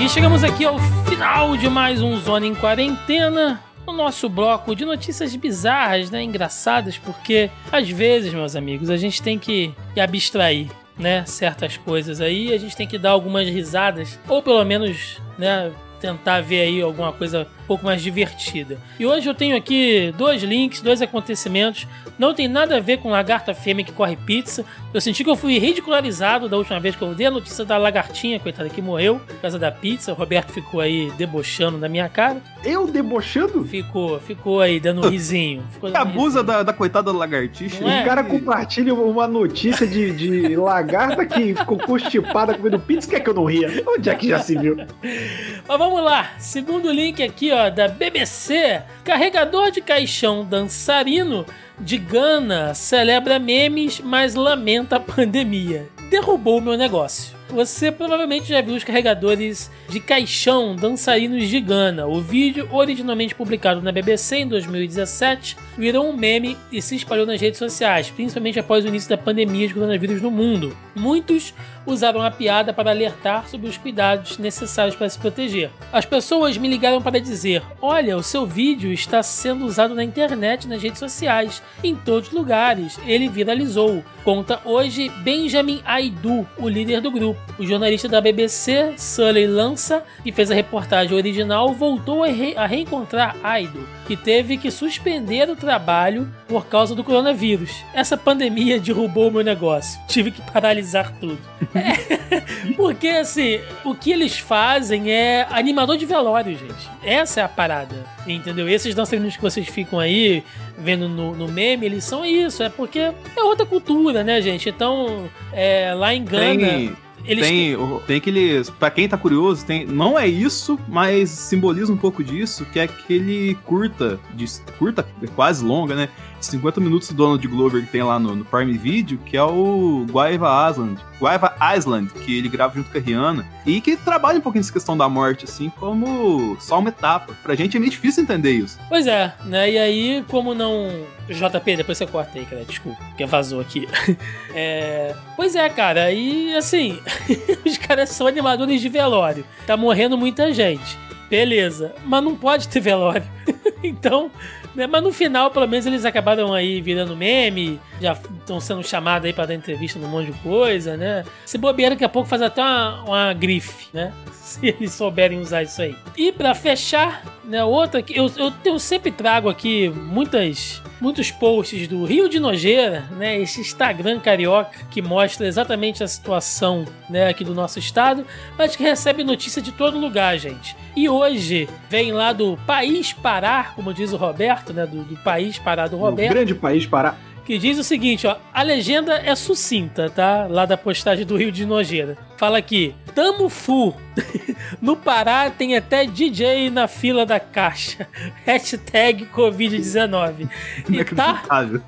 E chegamos aqui ao final de mais um Zona em Quarentena no nosso bloco de notícias bizarras, né, engraçadas, porque às vezes, meus amigos, a gente tem que, abstrair, né, certas coisas aí, a gente tem que dar algumas risadas, ou pelo menos, né, tentar ver aí alguma coisa um pouco mais divertida. E hoje eu tenho aqui dois links, dois acontecimentos. Não tem nada a ver com lagarta fêmea que corre pizza. Eu senti que eu fui ridicularizado da última vez que eu dei a notícia da lagartinha, coitada, que morreu por causa da pizza. O Roberto ficou aí debochando da minha cara. Eu debochando? Ficou, ficou aí dando um risinho. Ficou dando abusa risinho. Da, da coitada da lagartixa. É? O cara compartilha uma notícia de, de lagarta que ficou constipada comendo pizza, que é que eu não ria? Onde é que já se viu? Mas vamos lá. Segundo link aqui, ó, da BBC, carregador de caixão dançarino de Gana celebra memes, mas lamenta a pandemia. Derrubou meu negócio. Você provavelmente já viu os carregadores de caixão dançarinos de Gana. O vídeo, originalmente publicado na BBC em 2017, virou um meme e se espalhou nas redes sociais, principalmente após o início da pandemia de coronavírus no mundo. Muitos usaram a piada para alertar sobre os cuidados necessários para se proteger. As pessoas me ligaram para dizer: Olha, o seu vídeo está sendo usado na internet, nas redes sociais, em todos os lugares. Ele viralizou. Conta hoje Benjamin Aidu, o líder do grupo o, jornalista da BBC, Sully Lança, que fez a reportagem original, voltou a, re, a reencontrar Aido, que teve que suspender o trabalho por causa do coronavírus. Essa pandemia derrubou o meu negócio. Tive que paralisar tudo. É, porque, assim, o que eles fazem é animador de velório, gente. Essa é a parada. Entendeu? Esses dançarinos que vocês ficam aí vendo no, no meme, eles são isso. É porque é outra cultura, né, gente? Então, é, lá em Gana. Tem, Eles tem, o- tem aqueles. Pra quem tá curioso, tem, não é isso, mas simboliza um pouco disso, que é aquele curta, de, curta quase longa, né? 50 minutos do Donald Glover que tem lá no, no Prime Video, que é o Guaiva Island. Guaiva Island, que ele grava junto com a Rihanna. E que trabalha um pouquinho essa questão da morte, assim, como só uma etapa. Pra gente é meio difícil entender isso. Pois é, né? E aí, como não. JP, depois você corta aí, cara. Desculpa, porque vazou aqui. É... Pois é, cara. E assim, os caras são animadores de velório. Tá morrendo muita gente. Beleza. Mas não pode ter velório. então. Né? Mas no final, pelo menos, eles acabaram aí virando meme, já estão sendo chamados aí pra dar entrevista num monte de coisa, né? Se bobear, daqui a pouco faz até uma, uma grife, né? Se eles souberem usar isso aí. E pra fechar, né, outra que eu, eu, eu sempre trago aqui muitas muitos posts do Rio de Nojeira, né, esse Instagram carioca que mostra exatamente a situação, né, aqui do nosso estado, mas que recebe notícia de todo lugar, gente. E hoje vem lá do País Pará, como diz o Roberto, né, do, do País Pará do Um Roberto grande país para. que diz o seguinte, ó, a legenda é sucinta, tá? Lá da postagem do Rio de Nojeira. Fala aqui, tamo full. no Pará tem até DJ na fila da caixa. Hashtag Covid-19. E tá,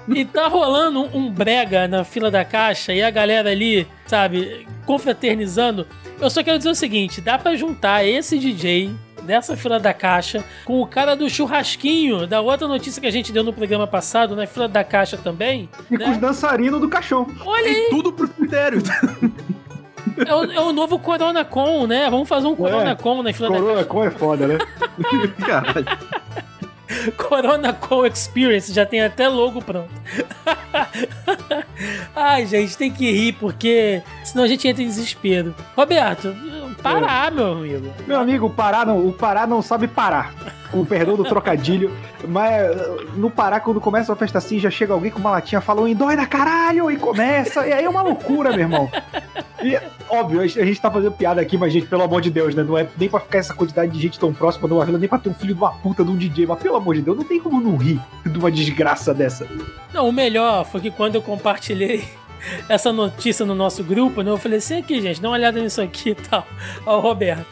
e tá rolando um, um brega na fila da caixa e a galera ali, sabe, confraternizando. Eu só quero dizer o seguinte, dá pra juntar esse DJ dessa fila da caixa com o cara do churrasquinho, da outra notícia que a gente deu no programa passado, na fila da caixa também. E né? com os dançarinos do caixão. Olha aí, Tem tudo pro critério. é o, é o novo Corona Com, né? Vamos fazer um Corona Com na fila da Corona com é foda, né? Caralho. caixa. Corona Com Experience, já tem até logo pronto. Ai, gente, tem que rir, porque senão a gente entra em desespero. Roberto, parar, meu amigo. Meu amigo, o Pará não, o Pará não sabe parar. Com o perdão do trocadilho. Mas uh, no Pará, quando começa uma festa assim, já chega alguém com uma latinha falando dói na caralho e começa. E aí é uma loucura, meu irmão. E, óbvio, a gente tá fazendo piada aqui, mas, gente, pelo amor de Deus, né? Não é nem pra ficar essa quantidade de gente tão próxima de uma vila, nem pra ter um filho de uma puta de um DJ. Mas, pelo amor de Deus, não tem como não rir de uma desgraça dessa. Não, o melhor foi que quando eu compartilhei essa notícia no nosso grupo, né? Eu falei assim, aqui, gente, dá uma olhada nisso aqui e tal. Ó, Roberto.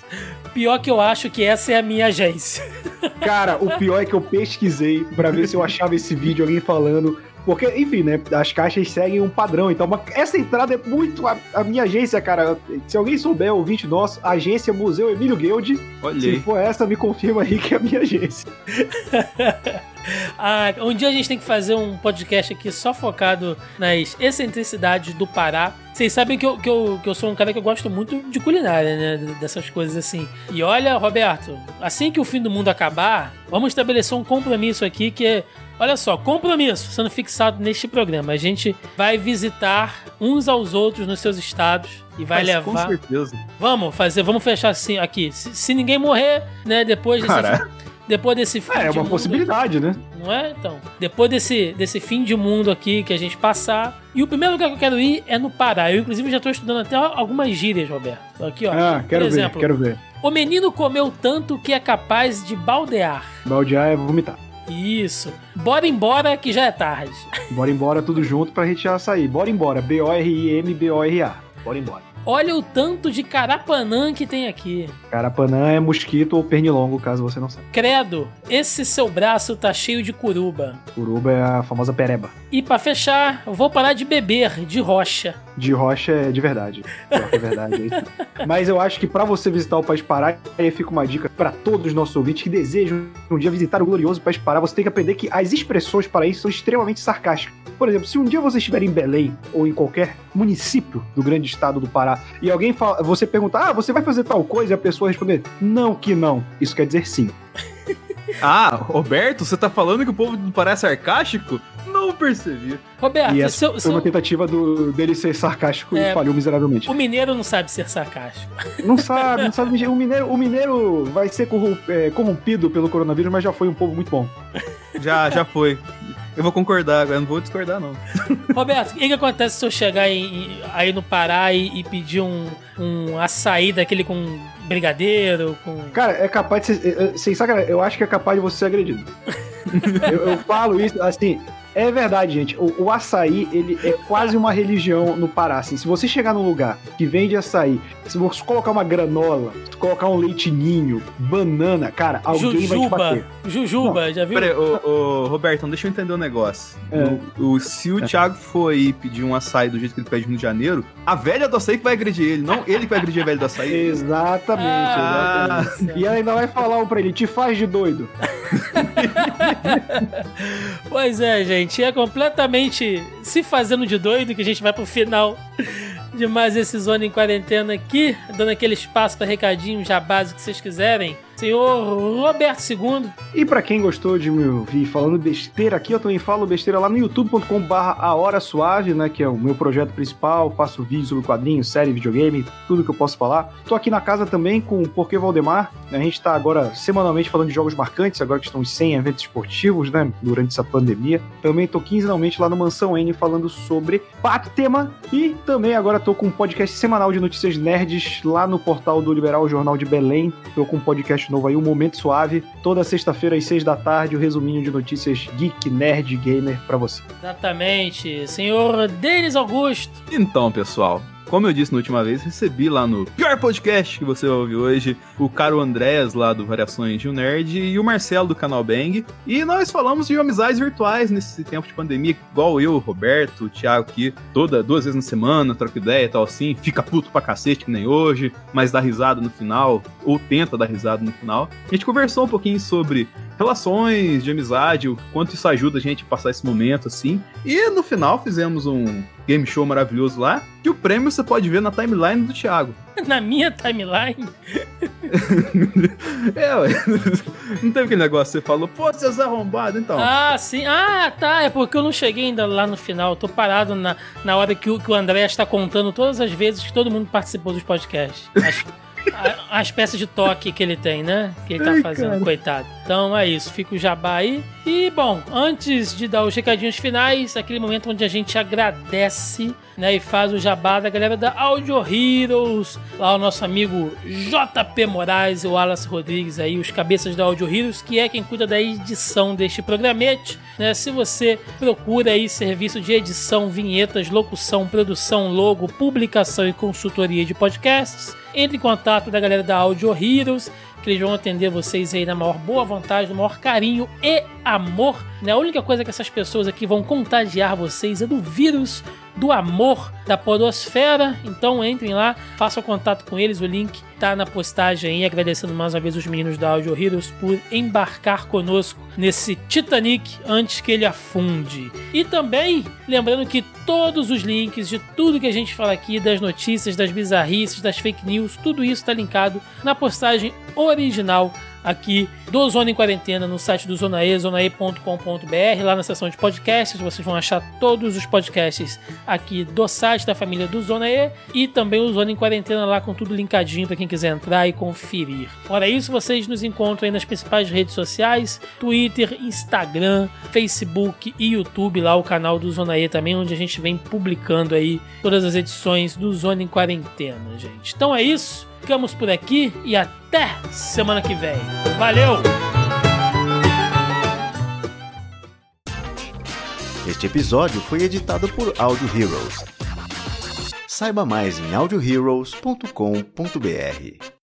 Pior que eu acho que essa é a minha agência. Cara, o pior é que eu pesquisei pra ver se eu achava esse vídeo, alguém falando. Porque, enfim, né? As caixas seguem um padrão. Então, uma- essa entrada é muito a, a minha agência, cara. Se alguém souber, ouvinte nosso, agência Museu Emílio Guild. Olha Se for essa, me confirma aí que é a minha agência. Ah, um dia a gente tem que fazer um podcast aqui só focado nas excentricidades do Pará. Vocês sabem que eu, que, eu, que eu sou um cara que eu gosto muito de culinária, né? Dessas coisas assim. E olha, Roberto, assim que o fim do mundo acabar, vamos estabelecer um compromisso aqui que é. Olha só, compromisso sendo fixado neste programa. A gente vai visitar uns aos outros nos seus estados e vai Mas Com levar. certeza. Vamos fazer, vamos fechar assim aqui. Se, se ninguém morrer, né? Depois desse. Depois desse fim É, é uma mundo possibilidade, né? não é? Então, depois desse, desse fim de mundo aqui que a gente passar. E o primeiro lugar que eu quero ir é no Pará. Eu, inclusive, já tô estudando até algumas gírias, Roberto. Aqui, ó. Ah, quero exemplo, ver, quero ver. o menino comeu tanto que é capaz de baldear. Baldear é vomitar. Isso. Bora embora que já é tarde. Bora embora tudo junto pra gente já sair. Bora embora. B-O-R-I-M-B-O-R-A. Bora embora. Olha o tanto de carapanã que tem aqui. Carapanã é mosquito ou pernilongo, caso você não saiba. Credo, esse seu braço tá cheio de curuba. Uruba é a famosa pereba. E pra fechar, vou parar de beber de rocha. De rocha é de verdade. É verdade. é isso. Mas eu acho que pra você visitar o País Pará, aí fica uma dica pra todos os nossos ouvintes que desejam um dia visitar o glorioso País Pará. Você tem que aprender que as expressões paraenses são extremamente sarcásticas. Por exemplo, se um dia você estiver em Belém ou em qualquer município do grande estado do Pará e alguém fala, você pergunta, ah, você vai fazer tal coisa, e a pessoa responder, não que não. Isso quer dizer sim. Ah, Roberto, você tá falando que o povo do Pará é sarcástico? Não percebi. Roberto, E essa seu, foi seu- uma tentativa do, dele ser sarcástico É. e falhou miseravelmente. o mineiro não sabe ser sarcástico. Não sabe, não sabe. O mineiro, o mineiro vai ser é, corrompido pelo coronavírus, mas já foi um povo muito bom. Já, já foi. Eu vou concordar, agora não vou discordar, não. Roberto, o que, que acontece se eu chegar em- aí no Pará e, e pedir um, um açaí daquele com brigadeiro, com. Cara, é capaz de ser. é, é, Sem sacanagem, eu acho que é capaz de você ser agredido. eu, eu falo isso, assim. É verdade, gente. O, o açaí, ele é quase uma religião no Pará. Assim, se você chegar num lugar que vende açaí, se você colocar uma granola, se colocar um leitinho, banana, cara, alguém vai te Jujuba. bater. Jujuba, já viu? Peraí, ô, ô, Roberto, deixa eu entender um negócio. É. O, o- se o Thiago for aí pedir um açaí do jeito que ele pede no janeiro, a velha do açaí que vai agredir ele, não ele que vai agredir a velha do açaí. Exatamente, Ah, exatamente. E ela ainda vai falar um pra ele, te faz de doido. Pois é, gente, é completamente se fazendo de doido que a gente vai pro final de mais esse Zona em Quarentena aqui, dando aquele espaço para recadinhos já básicos que vocês quiserem. Senhor Roberto II, E pra quem gostou de me ouvir falando besteira aqui, eu também falo besteira lá no youtube.com.br A Hora Suave, né? Que é o meu projeto principal. Faço vídeos sobre quadrinhos, série, videogame, tudo que eu posso falar. Tô aqui na casa também com o Porquê Valdemar. A gente tá agora semanalmente falando de jogos marcantes, agora que estão 100 eventos esportivos, né? Durante essa pandemia. Também tô quinzenalmente lá no Mansão N falando sobre Batman. E também agora tô com um podcast semanal de notícias nerds lá no portal do Liberal Jornal de Belém. Tô com um podcast novo aí, o Momento Suave. Toda sexta-feira às seis da tarde, o resuminho de notícias geek, nerd, gamer pra você. exatamente. Senhor Denis Augusto, Então, pessoal, como eu disse na última vez, recebi lá no pior podcast que você ouve hoje, o caro Andrés lá do Variações de um Nerd e o Marcelo do canal Bang. E nós falamos de amizades virtuais nesse tempo de pandemia, igual eu, o Roberto, o Thiago aqui, toda duas vezes na semana, troca ideia e tal assim, fica puto pra cacete que nem hoje, mas dá risada no final, ou tenta dar risada no final. A gente conversou um pouquinho sobre relações de amizade, o quanto isso ajuda a gente a passar esse momento assim. E no final fizemos um game show maravilhoso lá, que o prêmio você pode ver na timeline do Thiago. na minha timeline, é, ué. Não teve aquele negócio que você falou, pô, seus arrombados, então. Ah, sim. Ah, tá. É porque eu não cheguei ainda lá no final. Eu tô parado na, na hora que o, que o André está contando todas as vezes que todo mundo participou dos podcasts. As, a, a espécie de toque que ele tem, né? Que ele tá Ai, fazendo, cara. coitado. Então é isso. Fica o jabá aí. E, bom, antes de dar os recadinhos finais, aquele momento onde a gente agradece, né? E faz o jabá da galera da Audio Heroes. Lá o nosso amigo JP Moraes e o Wallace Rodrigues aí, os cabeças da Audio Heroes, que é quem cuida da edição deste programete. Né? Se você procura aí serviço de edição, vinhetas, locução, produção, logo, publicação e consultoria de podcasts, entre em contato da galera da Audio Heroes, que eles vão atender vocês aí na maior boa vontade, no maior carinho e amor. Né? A única coisa que essas pessoas aqui vão contagiar vocês é do vírus do amor da podosfera. Então entrem lá, façam contato com eles, o link tá na postagem aí, agradecendo mais uma vez os meninos da Audio Heroes por embarcar conosco nesse Titanic antes que ele afunde. E também lembrando que todos os links de tudo que a gente fala aqui, das notícias, das bizarrices, das fake news, tudo isso está linkado na postagem original aqui do Zona em Quarentena no site do Zonae, zonae.com.br, lá na seção de podcasts, vocês vão achar todos os podcasts aqui do site da família do Zona E e também o Zona em Quarentena lá com tudo linkadinho para quem quiser entrar e conferir. Fora isso, vocês nos encontram aí nas principais redes sociais, Twitter, Instagram, Facebook e YouTube, lá o canal do Zona E também, onde a gente vem publicando aí todas as edições do Zona em Quarentena, gente. Então é isso, ficamos por aqui e até semana que vem. Valeu! Este episódio foi editado por Audio Heroes. Saiba mais em audioheroes.com.br.